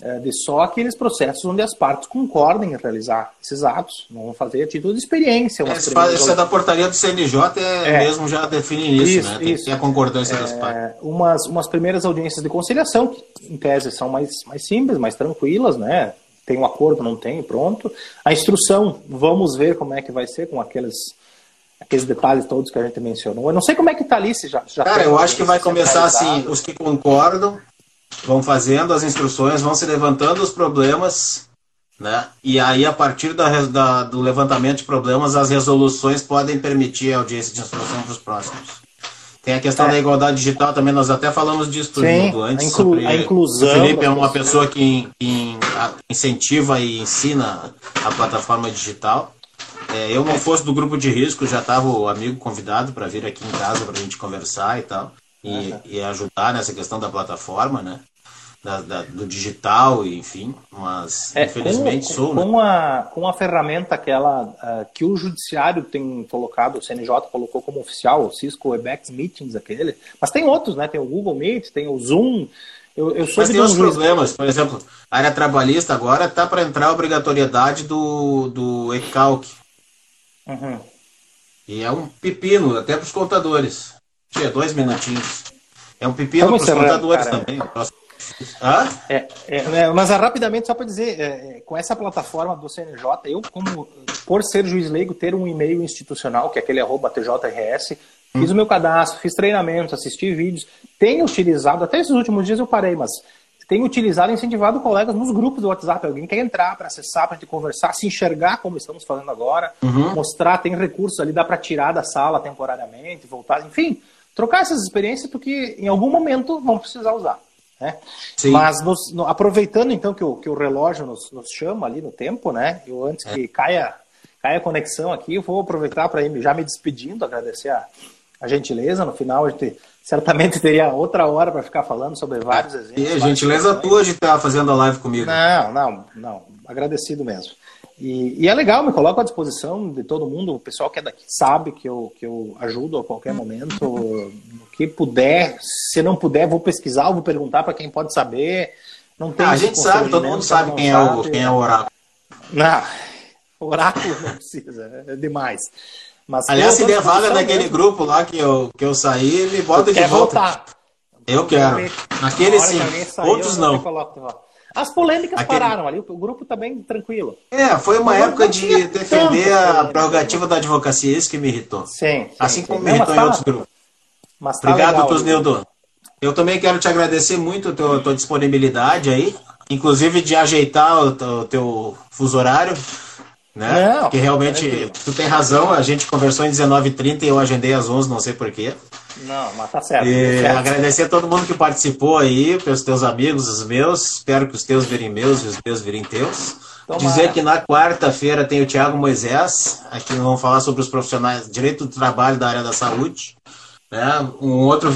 é, de só aqueles processos onde as partes concordem em realizar esses atos, não vão fazer a título de experiência. É, isso é da portaria do CNJ, é, é mesmo já define isso, isso né? Tem isso. que ter a concordância das partes. Umas, umas primeiras audiências de conciliação, que em tese são mais, mais simples, mais tranquilas, né? Tem um acordo, não tem, pronto. A instrução, vamos ver como é que vai ser com aqueles aqueles detalhes todos que a gente mencionou. Eu não sei como é que está ali, se já, já Cara, eu acho que vai começar assim, os que concordam, vão fazendo as instruções, vão se levantando os problemas, né? E aí, a partir da, da, do levantamento de problemas, as resoluções podem permitir a audiência de instrução para os próximos. Tem a questão é. da igualdade digital também, nós até falamos disso tudo antes. A, inclu sobre, a inclusão. O Felipe é uma pessoa que, que incentiva e ensina a plataforma digital. É, eu não fosse do grupo de risco, já estava o amigo convidado para vir aqui em casa para a gente conversar e tal e, e ajudar nessa questão da plataforma, né? Da, da, do digital, enfim, mas é, infelizmente com, sou. Né? Com, a, com a ferramenta aquela uh, que o judiciário tem colocado, o CNJ colocou como oficial, o Cisco Webex Meetings, aquele, mas tem outros, né? Tem o Google Meet, tem o Zoom. Eu, eu mas tem outros problemas, por exemplo, a área trabalhista agora está para entrar a obrigatoriedade do, do ECALC. Uhum. E é um pepino, até para os contadores. Tinha dois minutinhos. É um pepino para os contadores também. Ah? É, é, mas rapidamente, só para dizer, é, é, com essa plataforma do CNJ, eu, como por ser juiz leigo, ter um e-mail institucional, que é aquele arroba TJRS, hum. fiz o meu cadastro, fiz treinamentos, assisti vídeos, tenho utilizado, até esses últimos dias eu parei, mas tenho utilizado e incentivado colegas nos grupos do WhatsApp. Alguém quer entrar para acessar, para te conversar, se enxergar como estamos fazendo agora, uhum. mostrar, tem recursos ali, dá para tirar da sala temporariamente, voltar, enfim trocar essas experiências porque em algum momento vão precisar usar. Né? Mas nos, no, aproveitando então que o, que o relógio nos, nos chama ali no tempo, né? Eu antes é. que caia, caia a conexão aqui, eu vou aproveitar para ir já me despedindo, agradecer a, a gentileza. No final a gente certamente teria outra hora para ficar falando sobre vários exemplos. E a gentileza tua de estar fazendo a live comigo. Não, não, não. Agradecido mesmo. E, e, é legal, me coloco à disposição de todo mundo. O pessoal que é daqui sabe que eu, que eu ajudo a qualquer momento. No que puder. Se não puder, vou pesquisar, vou perguntar para quem pode saber. Não tem ah, a gente sabe, todo mundo sabe quem, sabe. É o, quem é o oráculo. Não, [LAUGHS] oráculo não precisa, é demais. Mas Aliás, se der vaga daquele grupo lá que eu, que eu saí, me bota de volta. Voltar. Eu quero. Naquele sim, outros não. As polêmicas Aquele... pararam ali, o grupo tá bem tranquilo. É, foi uma época de defender a prerrogativa da advocacia, isso que me irritou. Sim. sim assim sim. como me irritou em tá, outros grupos. Tá Obrigado, legal, Tosnildo. Eu também quero te agradecer muito a tua, tua disponibilidade aí, inclusive de ajeitar o, o teu fuso horário. Né? Não, Porque realmente, é tu tem razão, a gente conversou em 19h30 e eu agendei às 11 não sei porquê. Não, mas tá certo. E tá certo. agradecer a todo mundo que participou aí, pelos teus amigos, os meus. Espero que os teus virem meus e os meus virem teus. Tomara. Dizer que na quarta-feira tem o Tiago Moisés, aqui vamos falar sobre os profissionais, direito do trabalho da área da saúde. Né? Um outro